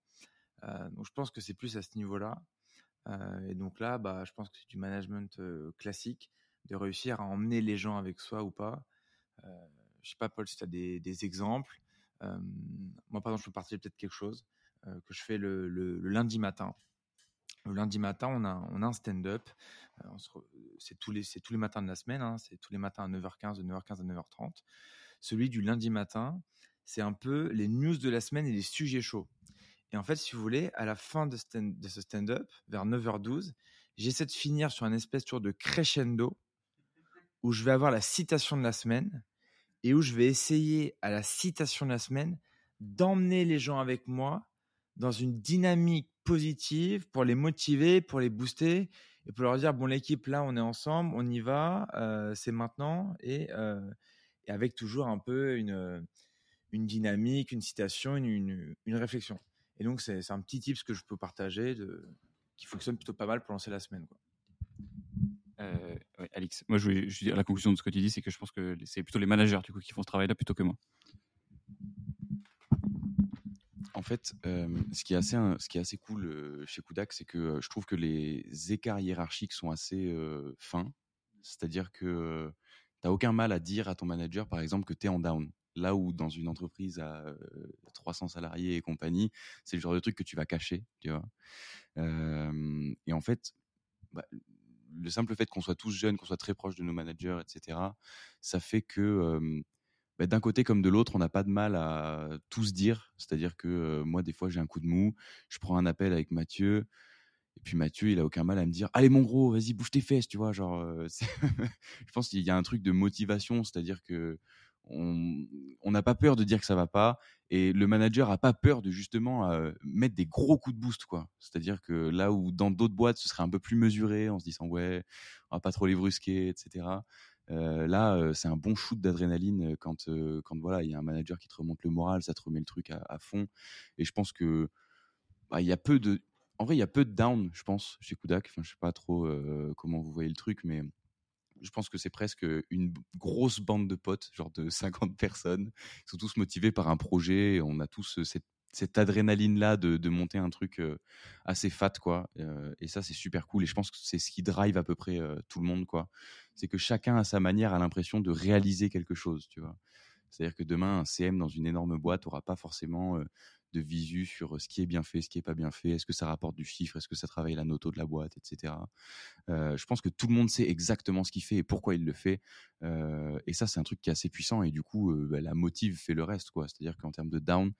Euh, donc je pense que c'est plus à ce niveau-là. Euh, et donc là, bah, je pense que c'est du management euh, classique de réussir à emmener les gens avec soi ou pas. Euh, je sais pas, Paul, si tu as des, des exemples. Moi, par exemple, je peux partager peut-être quelque chose que je fais le, le- lundi matin. Le lundi matin, on a, on a un stand-up. C'est tous les, tous les matins de la semaine. hein. c'est tous les matins à 9h15, de 9h15 à 9h30. Celui du lundi matin, c'est un peu les news de la semaine et les sujets chauds. Et en fait, si vous voulez, à la fin de, ce stand-up, vers 9h12, j'essaie de finir sur un espèce tour de crescendo où je vais avoir la citation de la semaine et où je vais essayer à la citation de la semaine d'emmener les gens avec moi dans une dynamique positive pour les motiver, pour les booster et pour leur dire bon l'équipe là on est ensemble, on y va, euh, c'est maintenant euh, et avec toujours un peu une, une dynamique, une citation, une, une, une réflexion. Et donc c'est c'est un petit tips que je peux partager de, qui fonctionne plutôt pas mal pour lancer la semaine. Quoi. Euh, ouais, Alix, moi je, vais- je dis à la conclusion de ce que tu dis, c'est que je pense que c'est plutôt les managers du coup qui font ce travail-là plutôt que moi. En fait, euh, ce, qui est assez, ce qui est assez cool euh, chez Kudak, c'est que euh, je trouve que les écarts hiérarchiques sont assez euh, fins. C'est-à-dire que tu n'as aucun mal à dire à ton manager, par exemple, que tu es en down. Là où dans une entreprise à euh, 300 salariés et compagnie, c'est le genre de truc que tu vas cacher. Tu vois Euh, et en fait, bah, le simple fait qu'on soit tous jeunes, qu'on soit très proches de nos managers, etc., ça fait que euh, bah, d'un côté comme de l'autre, on n'a pas de mal à tout se dire. C'est-à-dire que euh, moi, des fois, j'ai un coup de mou, je prends un appel avec Mathieu, et puis Mathieu, il a aucun mal à me dire Allez, mon gros, vas-y, bouge tes fesses, tu vois. Genre, euh, *laughs* je pense qu'il y a un truc de motivation, c'est-à-dire que on n'a pas peur de dire que ça va pas, et le manager a pas peur de justement euh, mettre des gros coups de boost, quoi. C'est-à-dire que là où dans d'autres boîtes, ce serait un peu plus mesuré, en se disant Ouais, on va pas trop les brusquer, etc. Euh, là, euh, c'est un bon shoot d'adrénaline quand, quand voilà, il y a un manager qui te remonte le moral, ça te remet le truc à, fond. Et je pense que bah, il y a peu de, en vrai, il y a peu de down, je pense, chez Kudak. Enfin, je sais pas trop comment vous voyez le truc, mais je pense que c'est presque une grosse bande de potes, genre de *laughs* 50 personnes. Ils sont tous motivés par un projet. et On a tous euh, cette cette adrénaline là de, de monter un truc euh, assez fat quoi Euh, et ça c'est super cool et je pense que c'est ce qui drive à peu près tout le monde quoi c'est que chacun à sa manière a l'impression de réaliser quelque chose tu vois c'est à dire que demain un CM dans une énorme boîte aura pas forcément de visu sur ce qui est bien fait ce qui est pas bien fait est-ce que ça rapporte du chiffre est-ce que ça travaille la noto de la boîte etc je pense que tout le monde sait exactement ce qu'il fait et pourquoi il le fait et ça c'est un truc qui est assez puissant et du coup bah, la motive fait le reste quoi. C'est à dire qu'en termes de down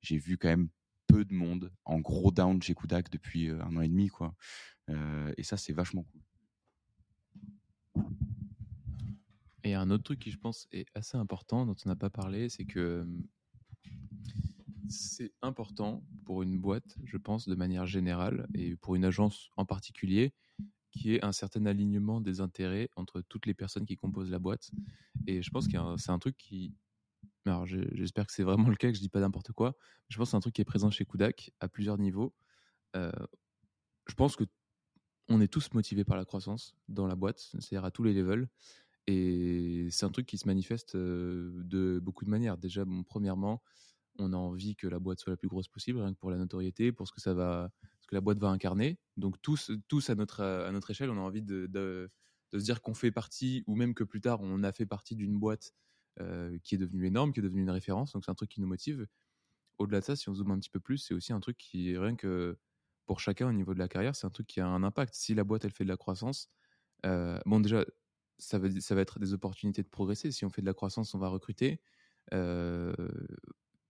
j'ai vu quand même peu de monde. En gros down chez Kudak depuis un an et demi quoi. Et ça c'est vachement cool. Et un autre truc qui, je pense, est assez important, dont on n'a pas parlé, c'est que c'est important pour une boîte, je pense, de manière générale, et pour une agence en particulier, qui ait un certain alignement des intérêts entre toutes les personnes qui composent la boîte. Et je pense que c'est un truc qui... Alors, je- j'espère que c'est vraiment le cas, que je dis pas n'importe quoi. Je pense que c'est un truc qui est présent chez Kudak à plusieurs niveaux. Euh, je pense que on est tous motivés par la croissance dans la boîte, c'est-à-dire à tous les levels. Et c'est un truc qui se manifeste euh, de beaucoup de manières. Déjà, premièrement, on a envie que la boîte soit la plus grosse possible, rien que pour la notoriété, pour ce que ça va, ce que la boîte va incarner. Donc tous, tous à notre à notre échelle, on a envie de, de, de se dire qu'on fait partie, ou même que plus tard, on a fait partie d'une boîte euh, qui est devenue énorme, qui est devenue une référence. Donc c'est un truc qui nous motive. Au-delà de ça, si on zoome un petit peu plus, c'est aussi un truc qui rien que pour chacun au niveau de la carrière, c'est un truc qui a un impact. Si la boîte elle fait de la croissance, euh, bon déjà ça va, ça va être des opportunités de progresser. Si on fait de la croissance, on va recruter. Euh,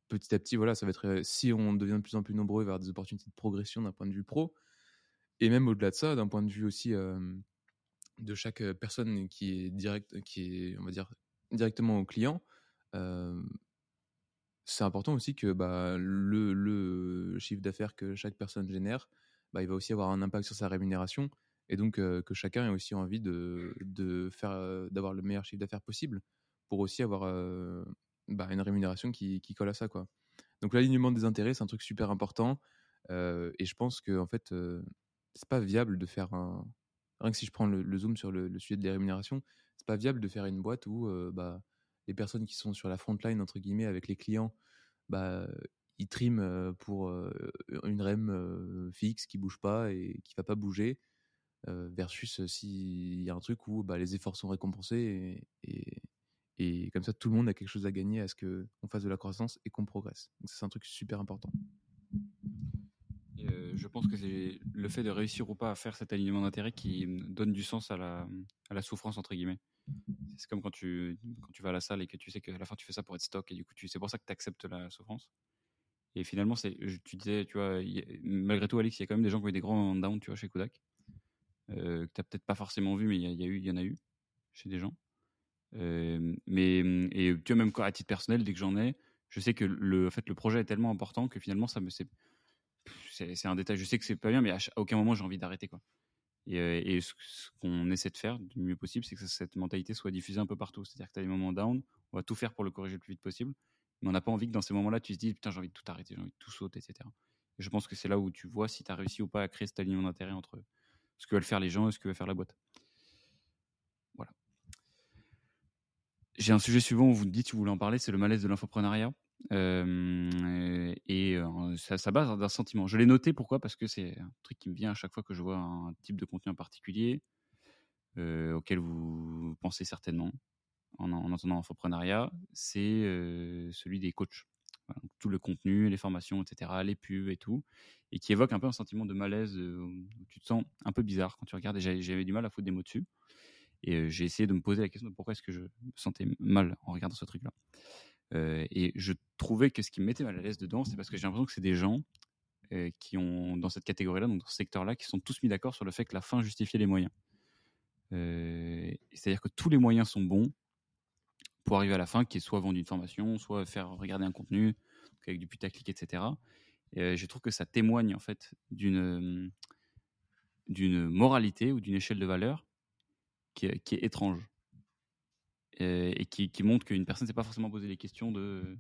petit à petit, voilà, ça va être. euh, Si on devient de plus en plus nombreux, avoir des opportunités de progression d'un point de vue pro. Et même au-delà de ça, d'un point de vue aussi euh, de chaque euh, personne qui est direct, qui est, on va dire, directement au client. euh, c'est important aussi que bah, le, chiffre d'affaires que chaque personne génère, bah, il va aussi avoir un impact sur sa rémunération et donc euh, que chacun ait aussi envie de, faire euh, d'avoir le meilleur chiffre d'affaires possible pour aussi avoir euh, bah, une rémunération qui, qui colle à ça quoi. Donc l'alignement des intérêts c'est un truc super important euh, et je pense que en fait euh, c'est pas viable de faire un rien que si je prends le, zoom sur le, sujet des rémunérations c'est pas viable de faire une boîte où euh, bah, les personnes qui sont sur la front line entre guillemets avec les clients bah ils triment euh, pour une REM fixe qui bouge pas et qui va pas bouger versus s'il y a un truc où bah, les efforts sont récompensés et, et comme ça tout le monde a quelque chose à gagner à ce qu'on fasse de la croissance et qu'on progresse. Donc c'est un truc super important. Euh, je pense que c'est le fait de réussir ou pas à faire cet alignement d'intérêts qui euh, donne du sens à la, souffrance, entre guillemets. C'est comme quand tu, quand tu vas à la salle et que tu sais qu'à la fin tu fais ça pour être stock et du coup c'est pour ça que tu acceptes la souffrance. Et finalement, c'est, tu disais, tu vois, malgré tout, Alix, il y a quand même des gens qui ont eu des grands downs, tu vois, chez Kodak, euh, que tu peut-être pas forcément vu, mais il y, y y en a eu chez des gens. Mais et tu vois même quand, à titre personnel, dès que j'en ai, je sais que le, en fait, le projet est tellement important que finalement ça me c'est c'est un détail. Je sais que c'est pas bien, mais à, aucun moment j'ai envie d'arrêter quoi. Et, ce, qu'on essaie de faire du mieux possible, c'est que cette mentalité soit diffusée un peu partout. C'est-à-dire que tu as des moments down, on va tout faire pour le corriger le plus vite possible, mais on n'a pas envie que dans ces moments-là, tu te dises putain, j'ai envie de tout arrêter, j'ai envie de tout sauter, etc. Et je pense que c'est là où tu vois si tu as réussi ou pas à créer cet alignement d'intérêt entre ce que veulent faire les gens et ce que veut faire la boîte. Voilà. J'ai un sujet suivant où vous me dites si vous voulez en parler, c'est le malaise de l'infoprenariat. Et ça, ça base d'un sentiment. Je l'ai noté pourquoi? Parce que c'est un truc qui me vient à chaque fois que je vois un type de contenu en particulier auquel vous pensez certainement en, en entendant infoprenariat, c'est celui des coachs. Tout le contenu, les formations, etc., les pubs et tout, et qui évoque un peu un sentiment de malaise où tu te sens un peu bizarre quand tu regardes. J'avais du mal à foutre des mots dessus. Et j'ai essayé de me poser la question de pourquoi est-ce que je me sentais mal en regardant ce truc-là. Et je trouvais que ce qui me mettait mal à l'aise dedans, c'est parce que j'ai l'impression que c'est des gens qui ont, dans cette catégorie-là, dans ce secteur-là, qui sont tous mis d'accord sur le fait que la fin justifiait les moyens. C'est-à-dire que tous les moyens sont bons pour arriver à la fin, qui est soit vendre une formation, soit faire regarder un contenu avec du putaclic, etc. Et je trouve que ça témoigne en fait d'une d'une moralité ou d'une échelle de valeur qui est, qui est étrange et, et qui, montre qu'une personne ne s'est pas forcément posé les questions de euh,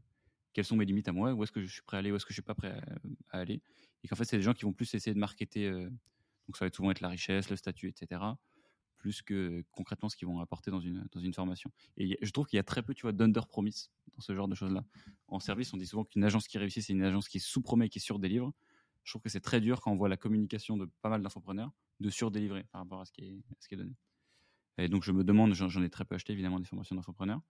quelles sont mes limites à moi, où est-ce que je suis prêt à aller, où est-ce que je suis pas prêt à, à aller, et qu'en fait c'est des gens qui vont plus essayer de marketer, euh, donc ça va souvent être la richesse, le statut, etc., plus que concrètement ce qu'ils vont apporter dans une, dans une formation. Et je trouve qu'il y a très peu, tu vois, d'under-promise dans ce genre de choses-là. En service, on dit souvent qu'une agence qui réussit, c'est une agence qui sous-promet et qui sur-délivre. Je trouve que c'est très dur quand on voit la communication de pas mal d'infopreneurs de sur-délivrer par rapport à ce qui est, ce qui est donné. Et donc, je me demande, j'en ai très peu acheté évidemment des formations d'infopreneurs.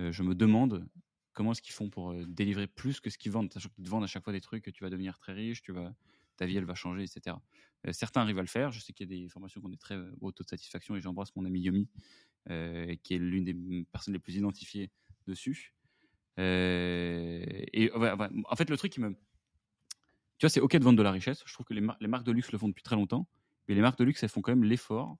Euh, je me demande comment est-ce qu'ils font pour euh, délivrer plus que ce qu'ils vendent. Sachant qu'ils te vendent à chaque fois des trucs tu vas devenir très riche, tu vas, ta vie elle va changer, etc. Euh, certains arrivent à le faire. Je sais qu'il y a des formations qui ont des très hauts taux de satisfaction et j'embrasse mon ami Yomi, qui est l'une des personnes les plus identifiées dessus. et en fait, le truc qui me. Tu vois, c'est OK de vendre de la richesse. Je trouve que les marques de luxe le font depuis très longtemps. Mais les marques de luxe, elles font quand même l'effort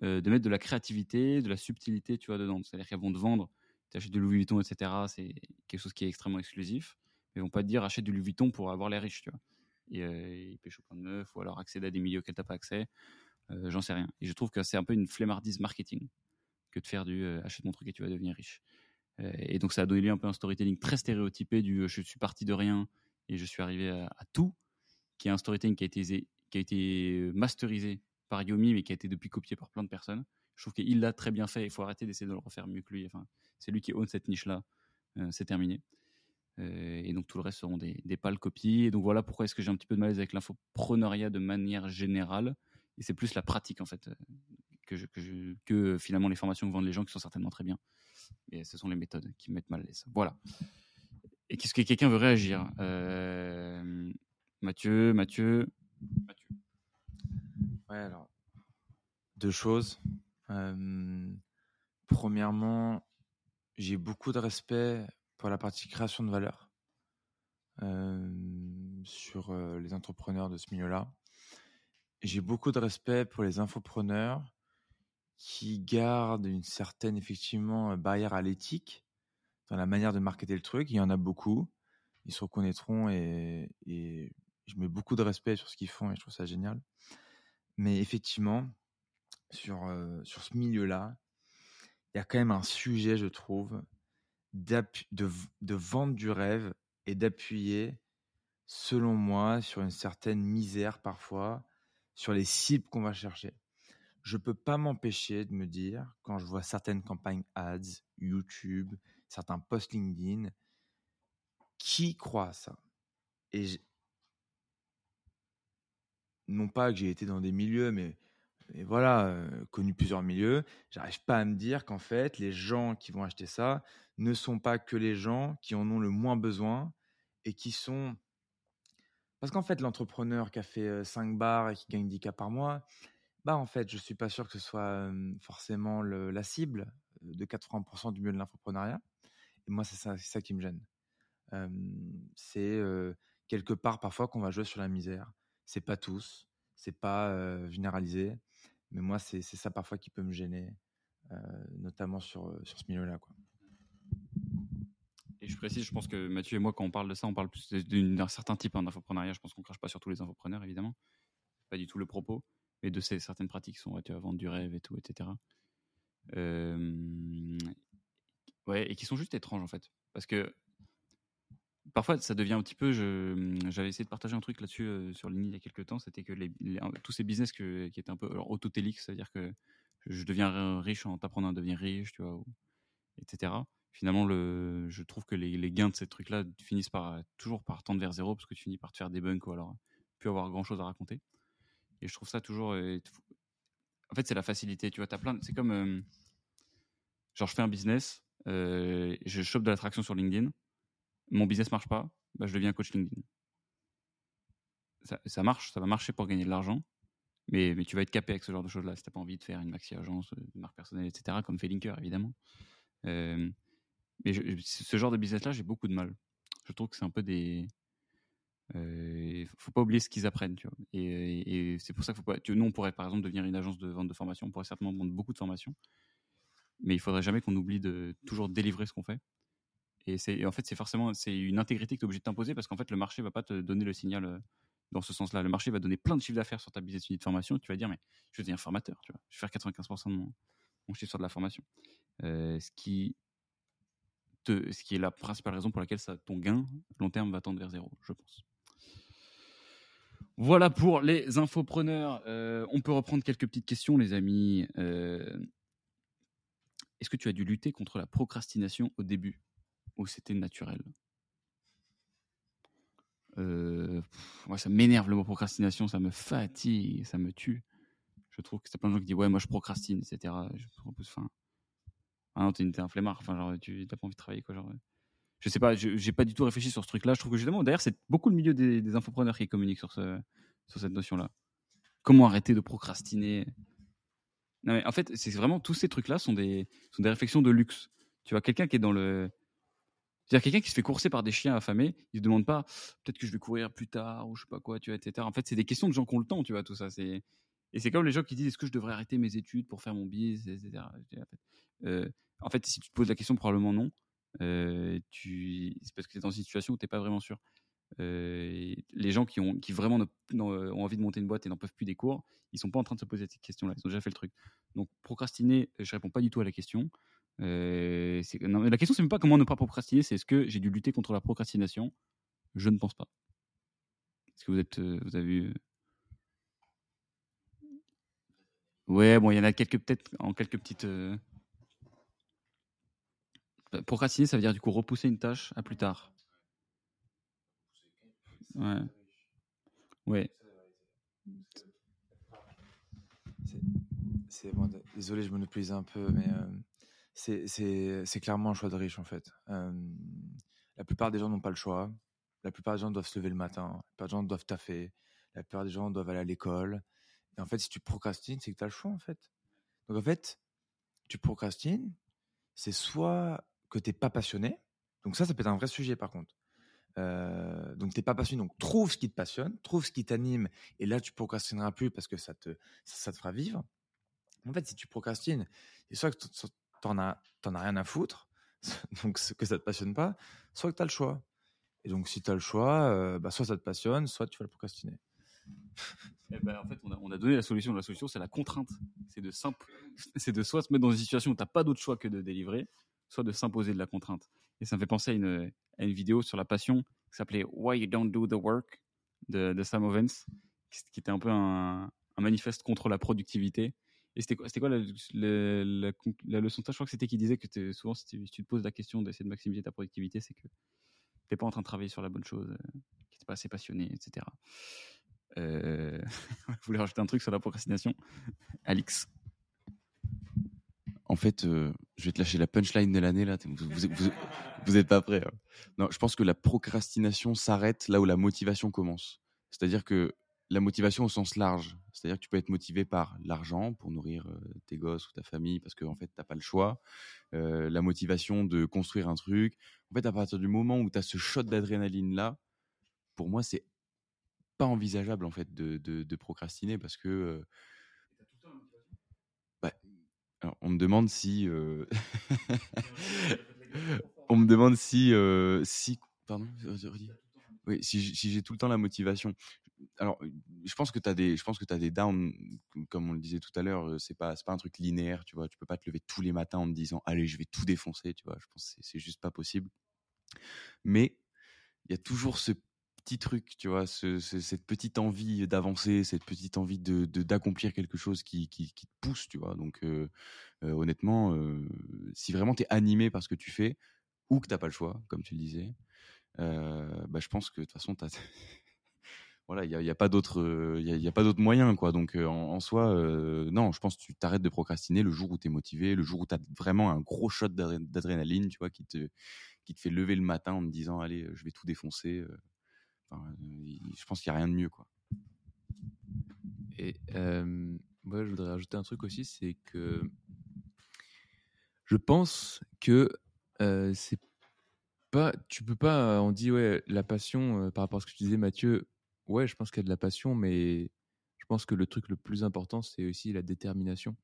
de mettre de la créativité, de la subtilité, tu vois, dedans. C'est-à-dire qu'elles vont te vendre tu achètes du Louis Vuitton, etc., c'est quelque chose qui est extrêmement exclusif. Mais ils vont pas te dire achète du Louis Vuitton pour avoir les riches, tu vois. Et euh, ils pêchent au plein de meufs ou alors accéder à des milieux auxquels tu n'as pas accès. Euh, j'en sais rien. Et je trouve que c'est un peu une flemmardise marketing que de faire du euh, achète mon truc et tu vas devenir riche. et donc ça a donné lieu un peu un storytelling très stéréotypé du je suis parti de rien et je suis arrivé à, tout, qui est un storytelling qui a été, qui a été masterisé Yomi mais qui a été depuis copié par plein de personnes. Je trouve qu'il l'a très bien fait. Il faut arrêter d'essayer de le refaire mieux que lui. Enfin, c'est lui qui own cette niche-là. Euh, c'est terminé. Euh, et donc tout le reste seront des, des pâles copies. Et donc voilà pourquoi est-ce que j'ai un petit peu de malaise avec l'infopreneuriat de manière générale. Et c'est plus la pratique en fait euh, que, je, que, finalement les formations que vendent les gens qui sont certainement très bien. Et ce sont les méthodes qui me mettent mal à l'aise. Voilà. Et qu'est-ce que quelqu'un veut réagir? Mathieu, Mathieu. Deux choses premièrement, j'ai beaucoup de respect pour la partie création de valeur sur les entrepreneurs de ce milieu-là. J'ai beaucoup de respect pour les infopreneurs qui gardent une certaine effectivement barrière à l'éthique dans la manière de marketer le truc. Il y en a beaucoup, ils se reconnaîtront et je mets beaucoup de respect sur ce qu'ils font et je trouve ça génial. Mais effectivement, sur, sur ce milieu-là, il y a quand même un sujet, je trouve, de, de vendre du rêve et d'appuyer, selon moi, sur une certaine misère parfois, sur les cibles qu'on va chercher. Je ne peux pas m'empêcher de me dire, quand je vois certaines campagnes ads, YouTube, certains posts LinkedIn, qui croit à ça? Non pas que j'ai été dans des milieux, mais et voilà, connu plusieurs milieux, j'arrive pas à me dire qu'en fait, les gens qui vont acheter ça ne sont pas que les gens qui en ont le moins besoin et qui sont. Parce qu'en fait, l'entrepreneur qui a fait 5 bars et qui gagne 10 cas par mois, bah en fait, je suis pas sûr que ce soit forcément la cible de 80% du milieu de l'infoprenariat. Et moi, c'est ça, qui me gêne. c'est quelque part parfois qu'on va jouer sur la misère. C'est pas tous, c'est pas généralisé. Mais moi, c'est ça parfois qui peut me gêner, notamment sur, sur ce milieu-là. Et je précise, je pense que Mathieu et moi, quand on parle de ça, on parle plus d'un certain type hein, d'infoprenariat. Je pense qu'on crache pas sur tous les infopreneurs, évidemment. Pas du tout le propos, mais de ces certaines pratiques qui sont tu vas vendre du rêve et tout, etc. Ouais, et qui sont juste étranges en fait. Parce que parfois ça devient un petit peu. J'avais essayé de partager un truc là-dessus euh, sur LinkedIn il y a quelques temps. C'était que tous ces business qui étaient un peu autotéliques, c'est-à-dire que je deviens riche en t'apprenant à devenir riche, tu vois, etc. Finalement, le, je trouve que les, gains de ces trucs-là finissent par toujours par tendre vers zéro parce que tu finis par te faire des bunks ou alors plus avoir grand-chose à raconter. Et je trouve ça toujours. Euh, en fait, c'est la facilité. Tu vois, as plein. C'est comme. Euh, genre, je fais un business, je chope de l'attraction sur LinkedIn mon business marche pas, bah, je deviens coach LinkedIn. Ça, marche, ça va marcher pour gagner de l'argent, mais, mais tu vas être capé avec ce genre de choses-là si tu n'as pas envie de faire une maxi agence, euh, une marque personnelle, etc., comme fait Linker, évidemment. Euh, mais ce genre de business-là, j'ai beaucoup de mal. Je trouve que c'est un peu des. Euh, faut pas oublier ce qu'ils apprennent, tu vois. Et, c'est pour ça qu'il faut pas. Tu, nous, on pourrait par exemple devenir une agence de vente de formation. On pourrait certainement vendre beaucoup de formations, mais il faudrait jamais qu'on oublie de toujours délivrer ce qu'on fait. Et c'est en fait c'est forcément c'est une intégrité que tu es obligé de t'imposer parce qu'en fait le marché va pas te donner le signal euh, dans ce sens-là. Le marché va donner plein de chiffres d'affaires sur ta business unit de formation. Tu vas dire mais je devenir formateur, tu vois. Je vais faire 95% de mon, chiffre sur de la formation. Euh, ce qui te, ce qui est la principale raison pour laquelle ton gain long terme va tendre vers zéro, je pense. Voilà pour les infopreneurs. Euh, on peut reprendre quelques petites questions, les amis. Est-ce que tu as dû lutter contre la procrastination au début? Ou c'était naturel? Euh, moi, ça m'énerve le mot procrastination, ça me fatigue, ça me tue. Je trouve que c'est plein de gens qui disent ouais, moi je procrastine, etc. Je propose, enfin, ah non, t'es un flemmard, enfin, genre, tu t'as pas envie de travailler, quoi. Genre, euh. je sais pas, j'ai pas du tout réfléchi sur ce truc-là. Je trouve que justement, d'ailleurs, c'est beaucoup le milieu des, des infopreneurs qui communiquent sur, ce, sur cette notion-là. Comment arrêter de procrastiner? Non, mais en fait, c'est vraiment tous ces trucs-là sont des, sont des réflexions de luxe. Tu vois, quelqu'un qui est dans le. C'est-à-dire quelqu'un qui se fait courser par des chiens affamés, il se demande pas peut-être que je vais courir plus tard ou je sais pas quoi, tu vois, etc. En fait, c'est des questions de gens qui ont le temps, tu vois, tout ça. C'est et c'est comme les gens qui disent est-ce que je devrais arrêter mes études pour faire mon biz, etc. Euh, en fait, si tu te poses la question, probablement non. Euh, tu... C'est parce que tu es dans une situation où tu n'es pas vraiment sûr. Euh, les gens qui, ont, qui vraiment ne- ont envie de monter une boîte et n'en peuvent plus des cours, ils sont pas en train de se poser cette question-là. Ils ont déjà fait le truc. Donc, procrastiner, je réponds pas du tout à la question. Euh, la question, c'est même pas comment ne pas procrastiner, c'est est-ce que j'ai dû lutter contre la procrastination Je ne pense pas. Est-ce que vous, êtes, euh, vous avez eu. Ouais, bon, il y en a quelques, peut-être, en quelques petites. euh, bah, Procrastiner, ça veut dire du coup repousser une tâche à plus tard. Ouais. Ouais. C'est- bon, désolé, je monopolise un peu, mais euh, c'est- clairement un choix de riche en fait. La plupart des gens n'ont pas le choix. La plupart des gens doivent se lever le matin. La plupart des gens doivent taffer. La plupart des gens doivent aller à l'école. Et en fait, si tu procrastines, c'est que tu as le choix en fait. Donc en fait, tu procrastines, c'est soit que tu n'es pas passionné. Donc ça, ça peut être un vrai sujet par contre. Euh, donc t'es pas passionné, donc trouve ce qui te passionne, trouve ce qui t'anime, et là tu procrastineras plus parce que ça te, ça, te fera vivre. En fait, si tu procrastines, c'est soit que t'en as, t'en as rien à foutre, *laughs* donc que ça te passionne pas, soit que tu as le choix. Et donc si tu as le choix, euh, bah, soit ça te passionne, soit tu vas le procrastiner. Eh ben, en fait, on a, on a donné la solution. La solution, c'est la contrainte. C'est de, simple, c'est de soit se mettre dans une situation où tu n'as pas d'autre choix que de délivrer, soit de s'imposer de la contrainte. Et ça me fait penser à une, à une vidéo sur la passion qui s'appelait Why You Don't Do the Work de, Sam Ovens, qui, était un peu un manifeste contre la productivité. Et c'était quoi, la, leçon de ça Je crois que c'était qui disait que t'es- souvent, si tu, te poses la question d'essayer de maximiser ta productivité, c'est que tu n'es pas en train de travailler sur la bonne chose, euh, que tu n'es pas assez passionné, etc. Euh... *laughs* Vous voulez rajouter un truc sur la procrastination Alix En fait, euh, je vais te lâcher la punchline de l'année là. Vous, vous, êtes pas prêts. hein. Non, je pense que la procrastination s'arrête là où la motivation commence. C'est-à-dire que la motivation au sens large, c'est-à-dire que tu peux être motivé par l'argent pour nourrir euh, tes gosses ou ta famille parce qu'en fait, tu n'as pas le choix. Euh, la motivation de construire un truc. En fait, à partir du moment où tu as ce shot d'adrénaline là, pour moi, c'est pas envisageable en fait de, de, de procrastiner parce que euh, bah, alors, on me demande si euh, *laughs* on me demande si si pardon oui si j'ai tout le temps la motivation alors je pense que tu as des je pense que tu des downs comme on le disait tout à l'heure c'est pas pas un truc linéaire tu vois. Tu peux pas te lever tous les matins en te disant allez je vais tout défoncer tu vois. Je pense que c'est- juste pas possible. Mais il y a toujours ce petit truc, tu vois, ce- ce- cette petite envie d'avancer, cette petite envie de d'accomplir quelque chose qui, qui, te pousse, tu vois. Donc, honnêtement, si vraiment tu es animé par ce que tu fais, ou que t'as pas le choix, comme tu le disais, bah, je pense que de toute façon, t'as- voilà, il n'y a, pas d'autre, il y a, pas moyen, quoi. Donc, en, soi, non, je pense que tu t'arrêtes de procrastiner le jour où tu es motivé, le jour où tu as vraiment un gros shot d'adré- d'adrénaline, tu vois, qui te, qui te fait lever le matin en te disant, allez, je vais tout défoncer. je pense qu'il n'y a rien de mieux, quoi. Et moi, je voudrais rajouter un truc aussi, c'est que je pense que euh, c'est pas, tu peux pas, on dit ouais, la passion par rapport à ce que tu disais, Mathieu. Ouais, je pense qu'il y a de la passion, mais je pense que le truc le plus important, c'est aussi la détermination.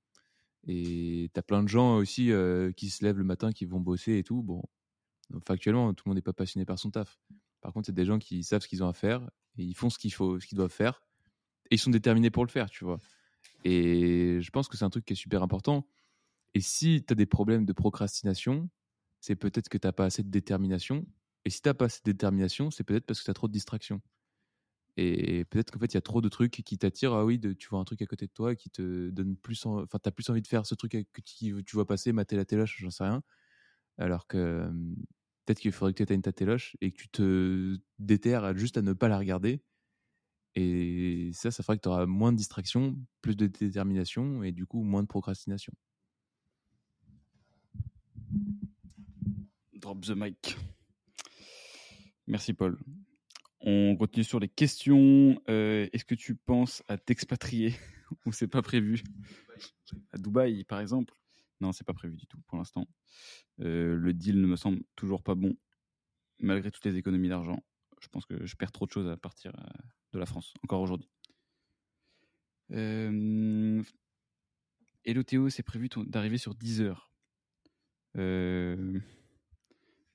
Et t'as plein de gens aussi qui se lèvent le matin, qui vont bosser et tout. Bon, factuellement, tout le monde n'est pas passionné par son taf. Par contre, c'est des gens qui savent ce qu'ils ont à faire et ils font ce qu'il faut, ce qu'ils doivent faire et ils sont déterminés pour le faire, tu vois. Et je pense que c'est un truc qui est super important. Et si tu as des problèmes de procrastination, c'est peut-être que tu n'as pas assez de détermination. Et si tu n'as pas assez de détermination, c'est peut-être parce que tu as trop de distractions. Et peut-être qu'en fait, il y a trop de trucs qui t'attirent. Ah oui, tu vois un truc à côté de toi qui te donne plus. en- Enfin, t'as plus envie de faire ce truc que tu, vois passer, mater la téloche, j'en sais rien. Alors que peut-être qu'il faudrait que tu éteignes ta téloche et que tu te déterres juste à ne pas la regarder. Et ça, ça fera que tu auras moins de distractions, plus de détermination et du coup moins de procrastination. Drop the mic. Merci Paul. On continue sur les questions. Euh, Est-ce que tu penses à t'expatrier *laughs* ou c'est pas prévu? À Dubaï, par exemple Non, c'est pas prévu du tout pour l'instant. Euh, le deal ne me semble toujours pas bon, malgré toutes les économies d'argent. Je pense que je perds trop de choses à partir euh, de la France, encore aujourd'hui. Euh... Hello Théo, c'est prévu d'arriver sur 10 heures.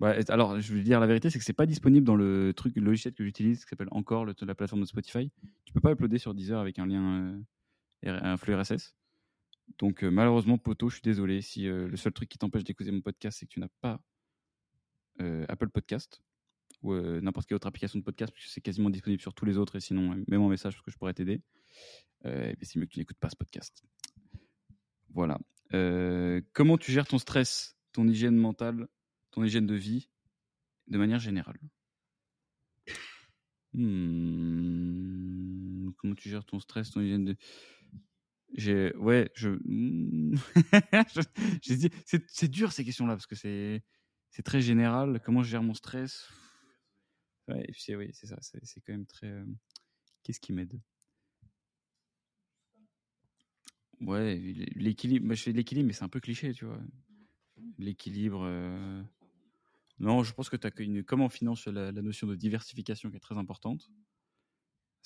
Et- alors, je vais dire la vérité, c'est que c'est pas disponible dans le truc, le logiciel que j'utilise, qui s'appelle encore la plateforme de Spotify. Tu peux pas uploader sur Deezer avec un lien, euh, un flux RSS. Donc, euh, malheureusement, Poto, je suis désolé. Si euh, le seul truc qui t'empêche d'écouter mon podcast, c'est que tu n'as pas Apple Podcast ou n'importe quelle autre application de podcast, puisque c'est quasiment disponible sur tous les autres. Et sinon, même en message, parce que je pourrais t'aider. C'est mieux que tu n'écoutes pas ce podcast. Voilà. Comment tu gères ton stress, ton hygiène mentale, ton hygiène de vie, de manière générale. *laughs* Hmm, Comment tu gères ton stress, ton hygiène de j'ai ouais je hmm, *laughs* j'ai dit c'est dur ces questions là parce que c'est c'est très général. Comment je gère mon stress? Ouais et puis c'est oui c'est ça c'est quand même très euh, qu'est-ce qui m'aide? Ouais l'équilibre moi, je fais l'équilibre mais c'est un peu cliché tu vois. L'équilibre euh, non je pense que tu as une comme en finance la, notion de diversification qui est très importante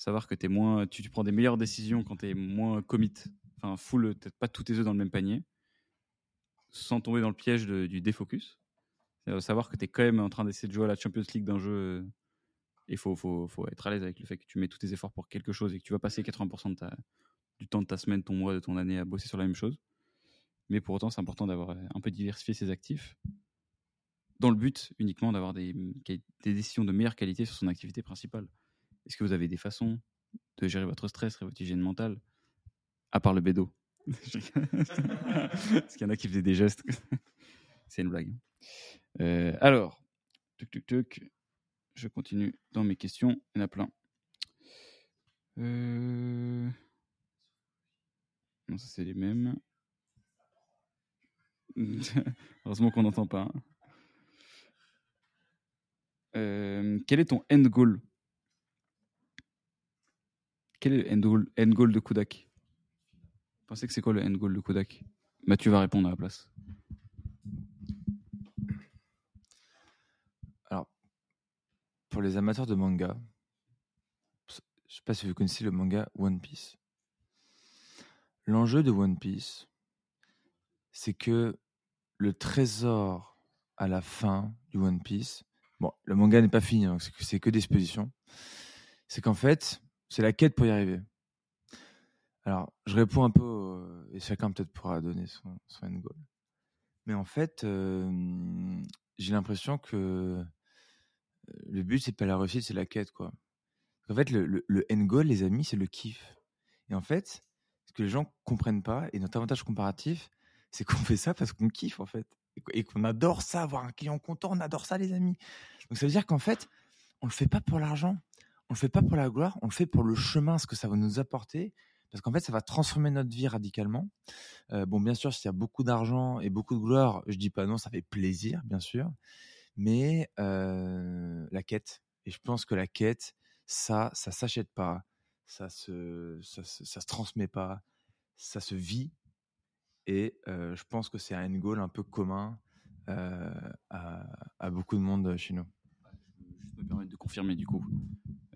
savoir que es moins, tu, prends des meilleures décisions quand tu es moins commit, enfin full, peut-être pas tous tes œufs dans le même panier, sans tomber dans le piège du défocus. C'est-à-dire savoir que tu es quand même en train d'essayer de jouer à la Champions League d'un jeu euh, et il faut, faut, faut être à l'aise avec le fait que tu mets tous tes efforts pour quelque chose et que tu vas passer 80% de ta, du temps de ta semaine, ton mois, de ton année à bosser sur la même chose. Mais pour autant, c'est important d'avoir euh, un peu diversifié ses actifs dans le but uniquement d'avoir des, des décisions de meilleure qualité sur son activité principale. Est-ce que vous avez des façons de gérer votre stress et votre hygiène mentale? À part le bédo. *laughs* Parce qu'il y en a qui faisaient des gestes. *laughs* C'est une blague. Euh, alors, tuc, tuc, tuc. je continue dans mes questions. Il y en a plein. Euh, Non, ça c'est les mêmes. *laughs* Heureusement qu'on n'entend pas. hein. Euh, Quel est ton end goal? Quel est le end goal, de Kodak? Vous pensez que c'est quoi le end goal de Kodak? Mathieu va répondre à la place. Alors, pour les amateurs de manga, je sais pas si vous connaissez le manga One Piece. L'enjeu de One Piece, c'est que le trésor à la fin du One Piece, bon, le manga n'est pas fini, donc c'est que, c'est que d'exposition, c'est qu'en fait, c'est la quête pour y arriver. Alors, je réponds un peu, et chacun peut-être pourra donner son, end goal. Mais en fait, euh, j'ai l'impression que euh, le but, c'est pas la réussite, c'est la quête, quoi. En fait, le, le, le end goal, les amis, c'est le kiff. Et en fait, ce que les gens comprennent pas, et notre avantage comparatif, c'est qu'on *laughs* fait ça parce qu'on kiffe, en fait. Et qu- Et qu'on adore ça, avoir un client content, on adore ça, les amis. Donc ça veut dire qu'en fait, on le fait pas pour l'argent, on le fait pas pour la gloire, on le fait pour le chemin, ce que ça va nous apporter, parce qu'en fait, ça va transformer notre vie radicalement. Euh, bon, bien sûr, s'il y a beaucoup d'argent et beaucoup de gloire, je dis pas non, ça fait plaisir, bien sûr, mais euh, la quête. Et je pense que la quête, ça, ça s'achète pas, ça se, ça, ça se transmet pas, ça se vit. Et je pense que c'est un end goal un peu commun à, beaucoup de monde chez nous. Je me permets de confirmer du coup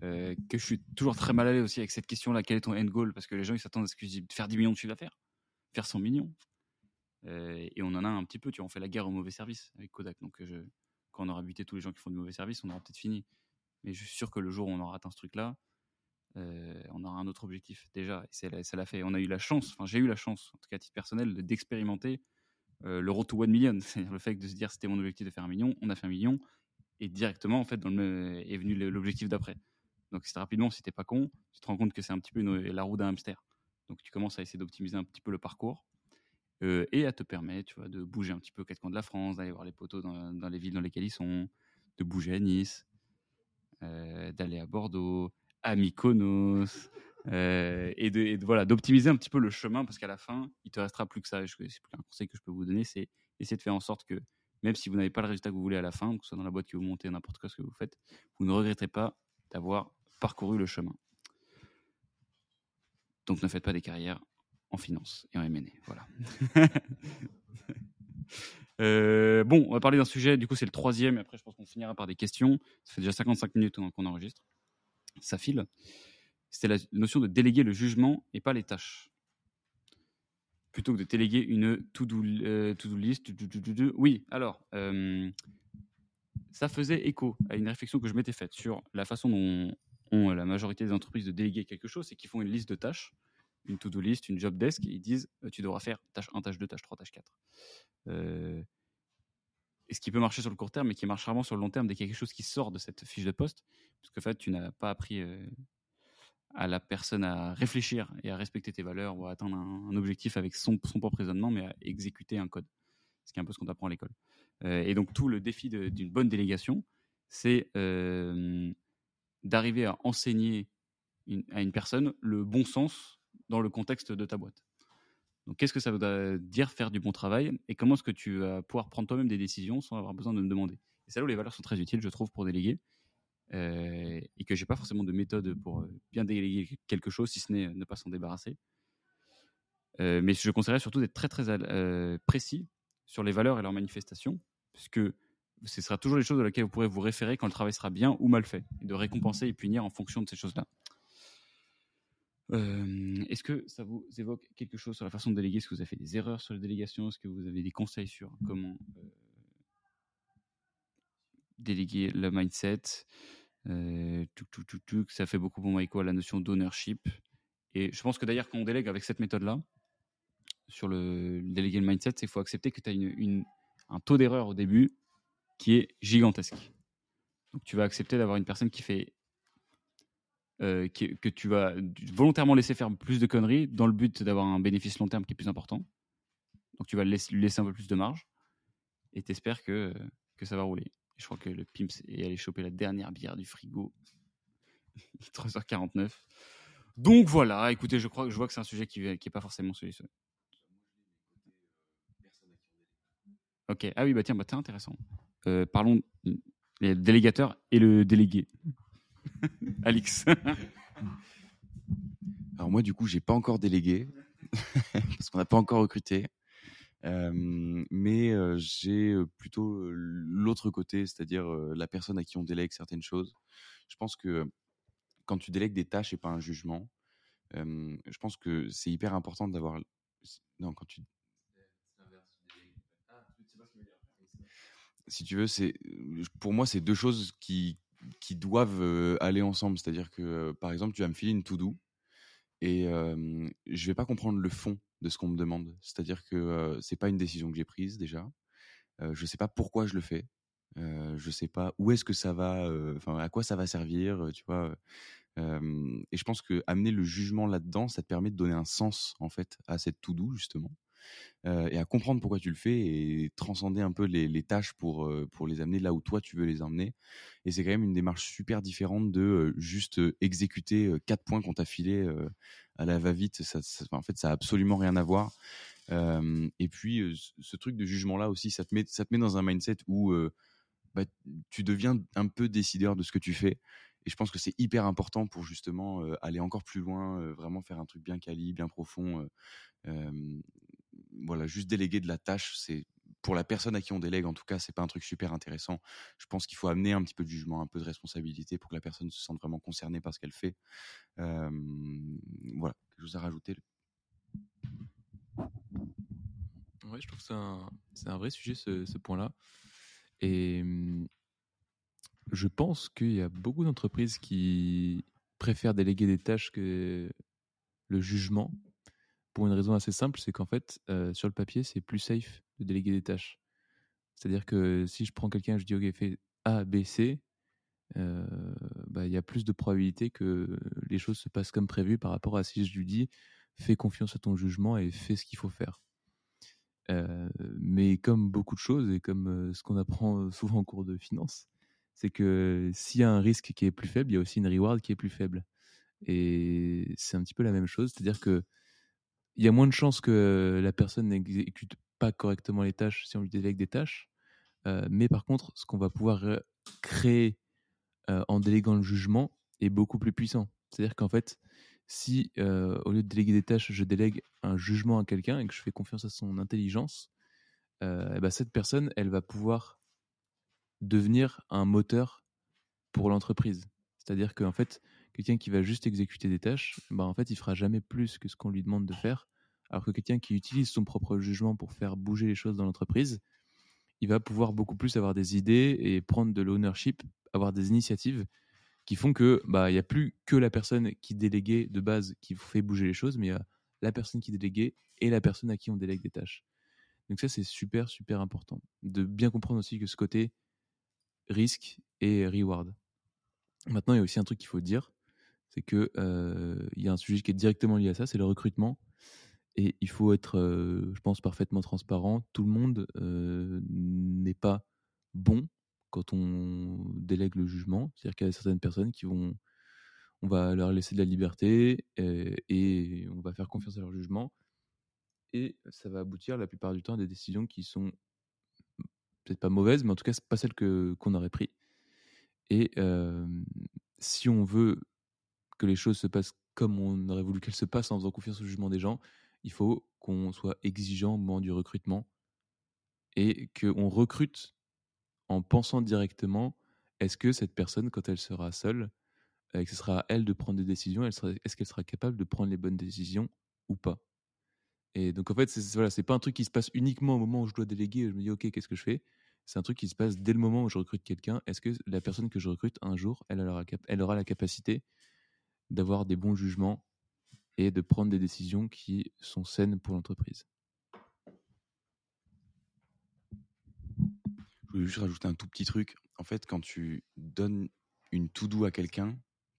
que je suis toujours très mal l'aise aussi avec cette question-là. Quel est ton end goal? Parce que les gens ils s'attendent à ce que je dise faire 10 millions de chiffre d'affaires, faire 100 millions. Et on en a un petit peu. Tu vois, on fait la guerre au mauvais service avec Kodak. Donc quand on aura buté tous les gens qui font du mauvais service, on aura peut-être fini. Mais je suis sûr que le jour où on aura atteint ce truc-là, euh, on aura un autre objectif déjà. Et ça l'a fait. On a eu la chance, enfin j'ai eu la chance, en tout cas à titre personnel, de- d'expérimenter euh, le road to 1 million. *laughs* C'est-à-dire le fait de se dire c'était mon objectif de faire un million, on a fait un million. Et directement, en fait, dans le, est venu l'objectif d'après. Donc c'est rapidement, si t'es pas con, tu te rends compte que c'est un petit peu une- la roue d'un hamster. Donc tu commences à essayer d'optimiser un petit peu le parcours euh, et à te permettre, tu de bouger un petit peu aux quatre coins de la France, d'aller voir les poteaux dans, les villes dans lesquelles ils sont, de bouger à Nice, d'aller à Bordeaux, à Mykonos, euh, et voilà, d'optimiser un petit peu le chemin parce qu'à la fin, il te restera plus que ça. C'est un conseil que je peux vous donner, c'est essayer de faire en sorte que même si vous n'avez pas le résultat que vous voulez à la fin, que ce soit dans la boîte que vous montez, n'importe quoi ce que vous faites, vous ne regretterez pas d'avoir parcouru le chemin. Donc ne faites pas des carrières en finance et en M&A. Voilà. *laughs* Euh, bon, on va parler d'un sujet, du coup c'est le troisième, et après je pense qu'on finira par des questions. Ça fait déjà 55 minutes qu'on qu'on enregistre. Ça file. C'était la notion de déléguer le jugement et pas les tâches. Plutôt que de déléguer une to-do euh, list. Oui, alors, euh, ça faisait écho à une réflexion que je m'étais faite sur la façon dont ont la majorité des entreprises de déléguer quelque chose, c'est qu'ils font une liste de tâches, une to-do list, une job desk, et ils disent euh, tu devras faire tâche 1, tâche 2, tâche 3, tâche 4. Euh, ce qui peut marcher sur le court terme, mais qui marche rarement sur le long terme dès qu'il y a quelque chose qui sort de cette fiche de poste, parce qu'en fait, tu n'as pas appris euh, à la personne à réfléchir et à respecter tes valeurs ou à atteindre un, objectif avec son, son propre raisonnement, mais à exécuter un code. Ce qui est un peu ce qu'on apprend à l'école. Euh, et donc, tout le défi d'une bonne délégation, c'est euh, d'arriver à enseigner à une personne le bon sens dans le contexte de ta boîte. Donc, qu'est-ce que ça veut dire faire du bon travail et comment est-ce que tu vas pouvoir prendre toi-même des décisions sans avoir besoin de me demander? Et c'est là où les valeurs sont très utiles, je trouve, pour déléguer. euh, et que j'ai pas forcément de méthode pour euh, bien déléguer quelque chose, si ce n'est ne pas s'en débarrasser. Euh, mais je conseillerais surtout d'être très très euh, précis sur les valeurs et leurs manifestations, puisque ce sera toujours les choses de lesquelles vous pourrez vous référer quand le travail sera bien ou mal fait, et de récompenser et punir en fonction de ces choses-là. Est-ce que ça vous évoque quelque chose sur la façon de déléguer? Est-ce que vous avez fait des erreurs sur la délégation Est-ce que vous avez des conseils sur comment euh, déléguer le mindset? Ça fait beaucoup pour moi écho à la notion d'ownership. Et je pense que d'ailleurs, quand on délègue avec cette méthode-là, sur le, déléguer le mindset, qu'il faut accepter que tu as un taux d'erreur au début qui est gigantesque. Donc tu vas accepter d'avoir une personne qui fait euh, que tu vas volontairement laisser faire plus de conneries dans le but d'avoir un bénéfice long terme qui est plus important. Donc tu vas lui laisser un peu plus de marge et t'espères que, que ça va rouler. Je crois que le Pimps est allé choper la dernière bière du frigo. *laughs* 3h49. Donc voilà, écoutez, je crois je vois que c'est un sujet qui n'est pas forcément celui Ok, ah oui, bah tiens, bah, c'est intéressant. Euh, parlons les délégateurs et le délégué. *laughs* Alix. *laughs* Alors moi, du coup, j'ai pas encore délégué *laughs* parce qu'on n'a pas encore recruté. Euh, mais euh, j'ai euh, plutôt euh, l'autre côté, c'est-à-dire euh, la personne à qui on délègue certaines choses. Je pense que quand tu délègues des tâches et pas un jugement, euh, je pense que c'est hyper important d'avoir. Non, quand tu. Si tu veux, c'est pour moi, c'est deux choses qui qui doivent aller ensemble. C'est-à-dire que, par exemple, tu vas me filer une to-do et euh, je vais pas comprendre le fond de ce qu'on me demande. C'est-à-dire que euh, c'est pas une décision que j'ai prise déjà. Euh, je sais pas pourquoi je le fais. Je sais pas où est-ce que ça va, enfin à quoi ça va servir, tu vois. Et je pense que amener le jugement là-dedans, ça te permet de donner un sens en fait à cette to-do justement, euh, et à comprendre pourquoi tu le fais et transcender un peu les, tâches pour euh, pour les amener là où toi tu veux les emmener. Et c'est quand même une démarche super différente de euh, juste exécuter quatre points qu'on t'a filés à la va-vite. En fait, ça a absolument rien à voir. Et puis, ce- truc de jugement-là aussi, ça te met, ça te met dans un mindset où bah, tu deviens un peu décideur de ce que tu fais. Et je pense que c'est hyper important pour justement aller encore plus loin, vraiment faire un truc bien quali, bien profond. Voilà, juste déléguer de la tâche, c'est pour la personne à qui on délègue, en tout cas, c'est pas un truc super intéressant. Je pense qu'il faut amener un petit peu de jugement, un peu de responsabilité pour que la personne se sente vraiment concernée par ce qu'elle fait. Voilà, quelque chose à rajouter? Ouais, je trouve que c'est un, vrai sujet ce, ce point-là. Et je pense qu'il y a beaucoup d'entreprises qui préfèrent déléguer des tâches que le jugement. Pour une raison assez simple, c'est qu'en fait, euh, sur le papier, c'est plus safe de déléguer des tâches. C'est-à-dire que si je prends quelqu'un et je dis, OK, fais A, B, C, euh, bah, il y a plus de probabilité que les choses se passent comme prévu par rapport à si je lui dis fais confiance à ton jugement et fais ce qu'il faut faire. Euh, mais comme beaucoup de choses et comme ce qu'on apprend *laughs* souvent en cours de finance, c'est que s'il y a un risque qui est plus faible, il y a aussi une reward qui est plus faible. Et c'est un petit peu la même chose, c'est-à-dire que il y a moins de chances que la personne n'exécute pas correctement les tâches si on lui délègue des tâches. Mais par contre, ce qu'on va pouvoir créer en déléguant le jugement est beaucoup plus puissant. C'est-à-dire qu'en fait, si au lieu de déléguer des tâches, je délègue un jugement à quelqu'un et que je fais confiance à son intelligence, euh, bah, cette personne, elle va pouvoir devenir un moteur pour l'entreprise. C'est-à-dire qu'en fait, quelqu'un qui va juste exécuter des tâches, bah, en fait, il fera jamais plus que ce qu'on lui demande de faire. Alors que quelqu'un qui utilise son propre jugement pour faire bouger les choses dans l'entreprise, il va pouvoir beaucoup plus avoir des idées et prendre de l'ownership, avoir des initiatives qui font que bah il y a plus que la personne qui déléguait de base qui fait bouger les choses, mais il y a la personne qui déléguait et la personne à qui on délègue des tâches. Donc ça c'est super super important de bien comprendre aussi que ce côté risque et reward. Maintenant il y a aussi un truc qu'il faut dire, c'est que euh, il y a un sujet qui est directement lié à ça, c'est le recrutement. Et il faut être, euh, je pense, parfaitement transparent. Tout le monde euh, n'est pas bon quand on délègue le jugement. C'est-à-dire qu'il y a certaines personnes qui vont, on va leur laisser de la liberté et, on va faire confiance à leur jugement. Et ça va aboutir la plupart du temps à des décisions qui sont peut-être pas mauvaises, mais en tout cas, pas celles que, qu'on aurait prises. Et si on veut que les choses se passent comme on aurait voulu qu'elles se passent en faisant confiance au jugement des gens, il faut qu'on soit exigeant au moment du recrutement et qu'on recrute en pensant directement, est-ce que cette personne, quand elle sera seule, et que ce sera à elle de prendre des décisions, est-ce qu'elle sera capable de prendre les bonnes décisions ou pas? Et donc en fait, c'est voilà, pas un truc qui se passe uniquement au moment où je dois déléguer, et je me dis ok, qu'est-ce que je fais? C'est un truc qui se passe dès le moment où je recrute quelqu'un. Est-ce que la personne que je recrute un jour, elle aura la capacité d'avoir des bons jugements et de prendre des décisions qui sont saines pour l'entreprise Je voulais juste rajouter un tout petit truc. En fait, quand tu donnes une to-do à quelqu'un,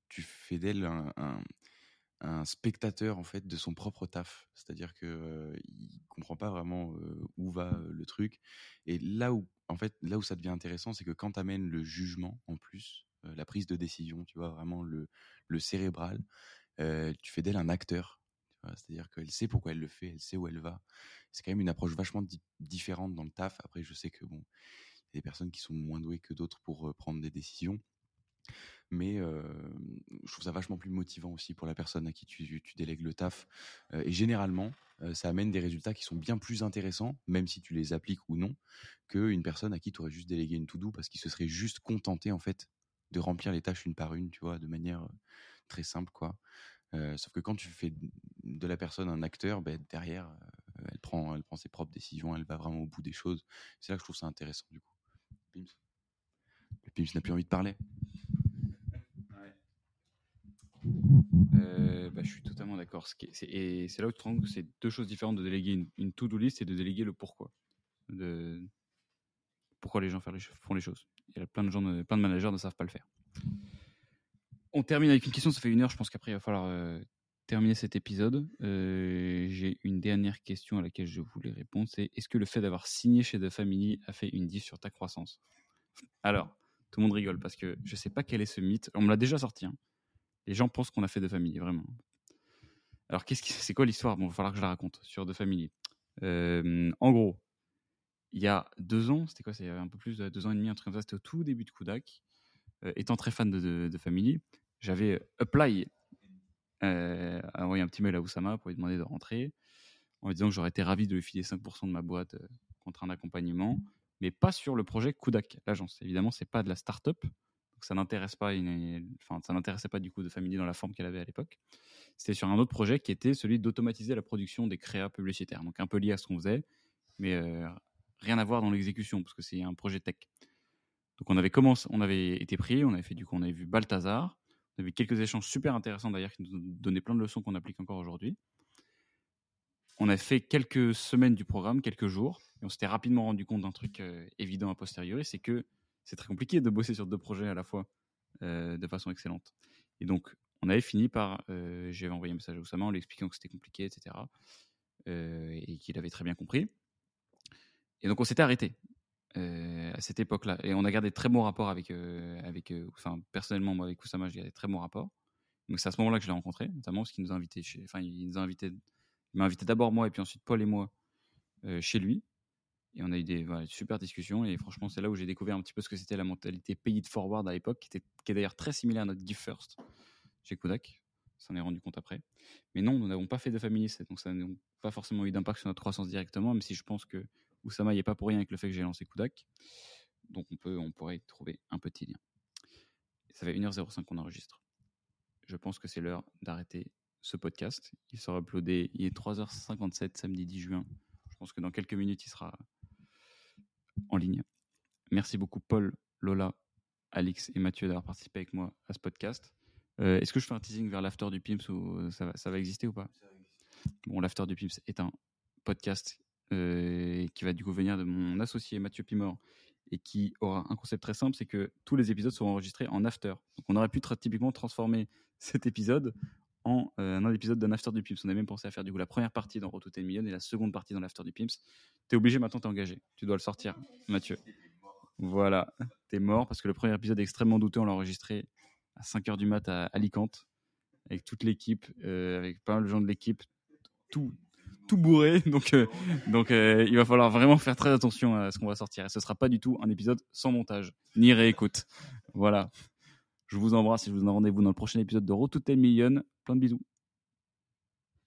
tu fais d'elle un, spectateur en fait de son propre taf. C'est-à-dire que euh, il comprend pas vraiment euh, où va euh, le truc. Et là où, en fait, là où ça devient intéressant, c'est que quand tu amènes le jugement en plus, la prise de décision, tu vois vraiment le, cérébral, tu fais d'elle un acteur. C'est-à-dire qu'elle sait pourquoi elle le fait, elle sait où elle va. C'est quand même une approche vachement différente dans le taf. Après, je sais que bon, des personnes qui sont moins douées que d'autres pour prendre des décisions. Mais je trouve ça vachement plus motivant aussi pour la personne à qui tu, délègues le taf. et généralement, ça amène des résultats qui sont bien plus intéressants, même si tu les appliques ou non, qu'une personne à qui tu aurais juste délégué une to-do parce qu'il se serait juste contenté en fait de remplir les tâches une par une, tu vois, de manière très simple, quoi. sauf que quand tu fais de la personne un acteur, ben, derrière, elle prend, elle prend ses propres décisions, elle va vraiment au bout des choses. C'est là que je trouve ça intéressant, du coup. Le Pims n'a plus envie de parler. Bah, je suis totalement d'accord. Et c'est là où tu te rends que c'est deux choses différentes de déléguer une, to-do list et de déléguer le pourquoi. De pourquoi les gens font les choses. Il a plein de gens, plein de managers ne savent pas le faire. On termine avec une question. Ça fait une heure. Je pense qu'après il va falloir euh, terminer cet épisode. Euh, j'ai une dernière question à laquelle je voulais répondre. C'est est-ce que le fait d'avoir signé chez The Family a fait une diff sur ta croissance? Alors, tout le monde rigole parce que je sais pas quel est ce mythe. On me l'a déjà sorti. Hein. Les gens pensent qu'on a fait de famille, vraiment. Alors, qu'est-ce c'est quoi l'histoire? Bon, il va falloir que je la raconte sur de famille. Euh, en gros, il y a deux ans, c'était quoi C'est un peu plus de deux ans et demi, un truc comme ça. C'était au tout début de Kudak. Euh, étant très fan de, Family, j'avais apply, euh, envoyé un petit mail à Oussama pour lui demander de rentrer, en lui disant que j'aurais été ravi de lui filer 5% de ma boîte euh, contre un accompagnement mais pas sur le projet Kudak, l'agence. Évidemment, c'est pas de la start-up, donc ça n'intéresse pas, enfin, ça n'intéressait pas du coup de Family dans la forme qu'elle avait à l'époque. C'était sur un autre projet qui était celui d'automatiser la production des créas publicitaires, donc un peu lié à ce qu'on faisait, mais euh, rien à voir dans l'exécution parce que c'est un projet tech. Donc on avait commencé, on avait été pris, on avait fait du coup, on avait vu Balthazar, on avait vu quelques échanges super intéressants d'ailleurs qui nous donnaient plein de leçons qu'on applique encore aujourd'hui. On a fait quelques semaines du programme, quelques jours, et on s'était rapidement rendu compte d'un truc euh, évident a posteriori, c'est que c'est très compliqué de bosser sur deux projets à la fois. euh, de façon excellente. Et donc, on avait fini par. euh, J'avais envoyé un message à Oussama en lui expliquant que c'était compliqué, etc. et qu'il avait très bien compris. Et donc, on s'était arrêté euh, à cette époque-là. Et on a gardé de très bons rapports avec. euh, avec euh, enfin, personnellement, moi, avec Oussama, j'ai gardé de très bons rapports. Donc, c'est à ce moment-là que je l'ai rencontré, notamment parce qu'il nous a invités. Enfin, il nous a invités. Il m'a invité d'abord moi, et puis ensuite Paul et moi euh, chez lui. Et on a eu des super discussions. Et franchement, c'est là où j'ai découvert un petit peu ce que c'était la mentalité pay it forward à l'époque, qui, est d'ailleurs très similaire à notre Give First chez Kodak. Ça en est rendu compte après. Mais non, nous n'avons pas fait de family donc ça n'a pas forcément eu d'impact sur notre croissance directement, même si je pense que Oussama n'y est pas pour rien avec le fait que j'ai lancé Kodak. Donc on, peut, on pourrait y trouver un petit lien. Ça fait 1h05 qu'on enregistre. Je pense que c'est l'heure d'arrêter ce podcast. Il sera uploadé, il est 3h57 samedi 10 juin. Je pense que dans quelques minutes, il sera en ligne. Merci beaucoup Paul, Lola, Alix et Mathieu d'avoir participé avec moi à ce podcast. Euh, Est-ce que je fais un teasing vers l'after du Pimps ou ça va, ça va exister ou pas? Bon, l'after du Pimps est un podcast euh, qui va du coup venir de mon associé Mathieu Pimor et qui aura un concept très simple, c'est que tous les épisodes seront enregistrés en after. Donc on aurait pu typiquement transformer *laughs* cet épisode en euh, un épisode d'un after du Pimps. On a même pensé à faire du coup la première partie dans Roto Million et la seconde partie dans l'after du Pimps. T'es obligé maintenant, t'es engagé. Tu dois le sortir, Mathieu. Voilà, t'es mort parce que le premier épisode est extrêmement douteux. On l'a enregistré à 5h du mat à Alicante avec toute l'équipe, euh, avec pas mal de gens de l'équipe, tout, tout bourré. *laughs* Donc, euh, donc euh, il va falloir vraiment faire très attention à ce qu'on va sortir. Et ce sera pas du tout un épisode sans montage, ni réécoute. Voilà. Je vous embrasse et je vous donne rendez-vous dans le prochain épisode de Road to 10 Million. Plein de bisous.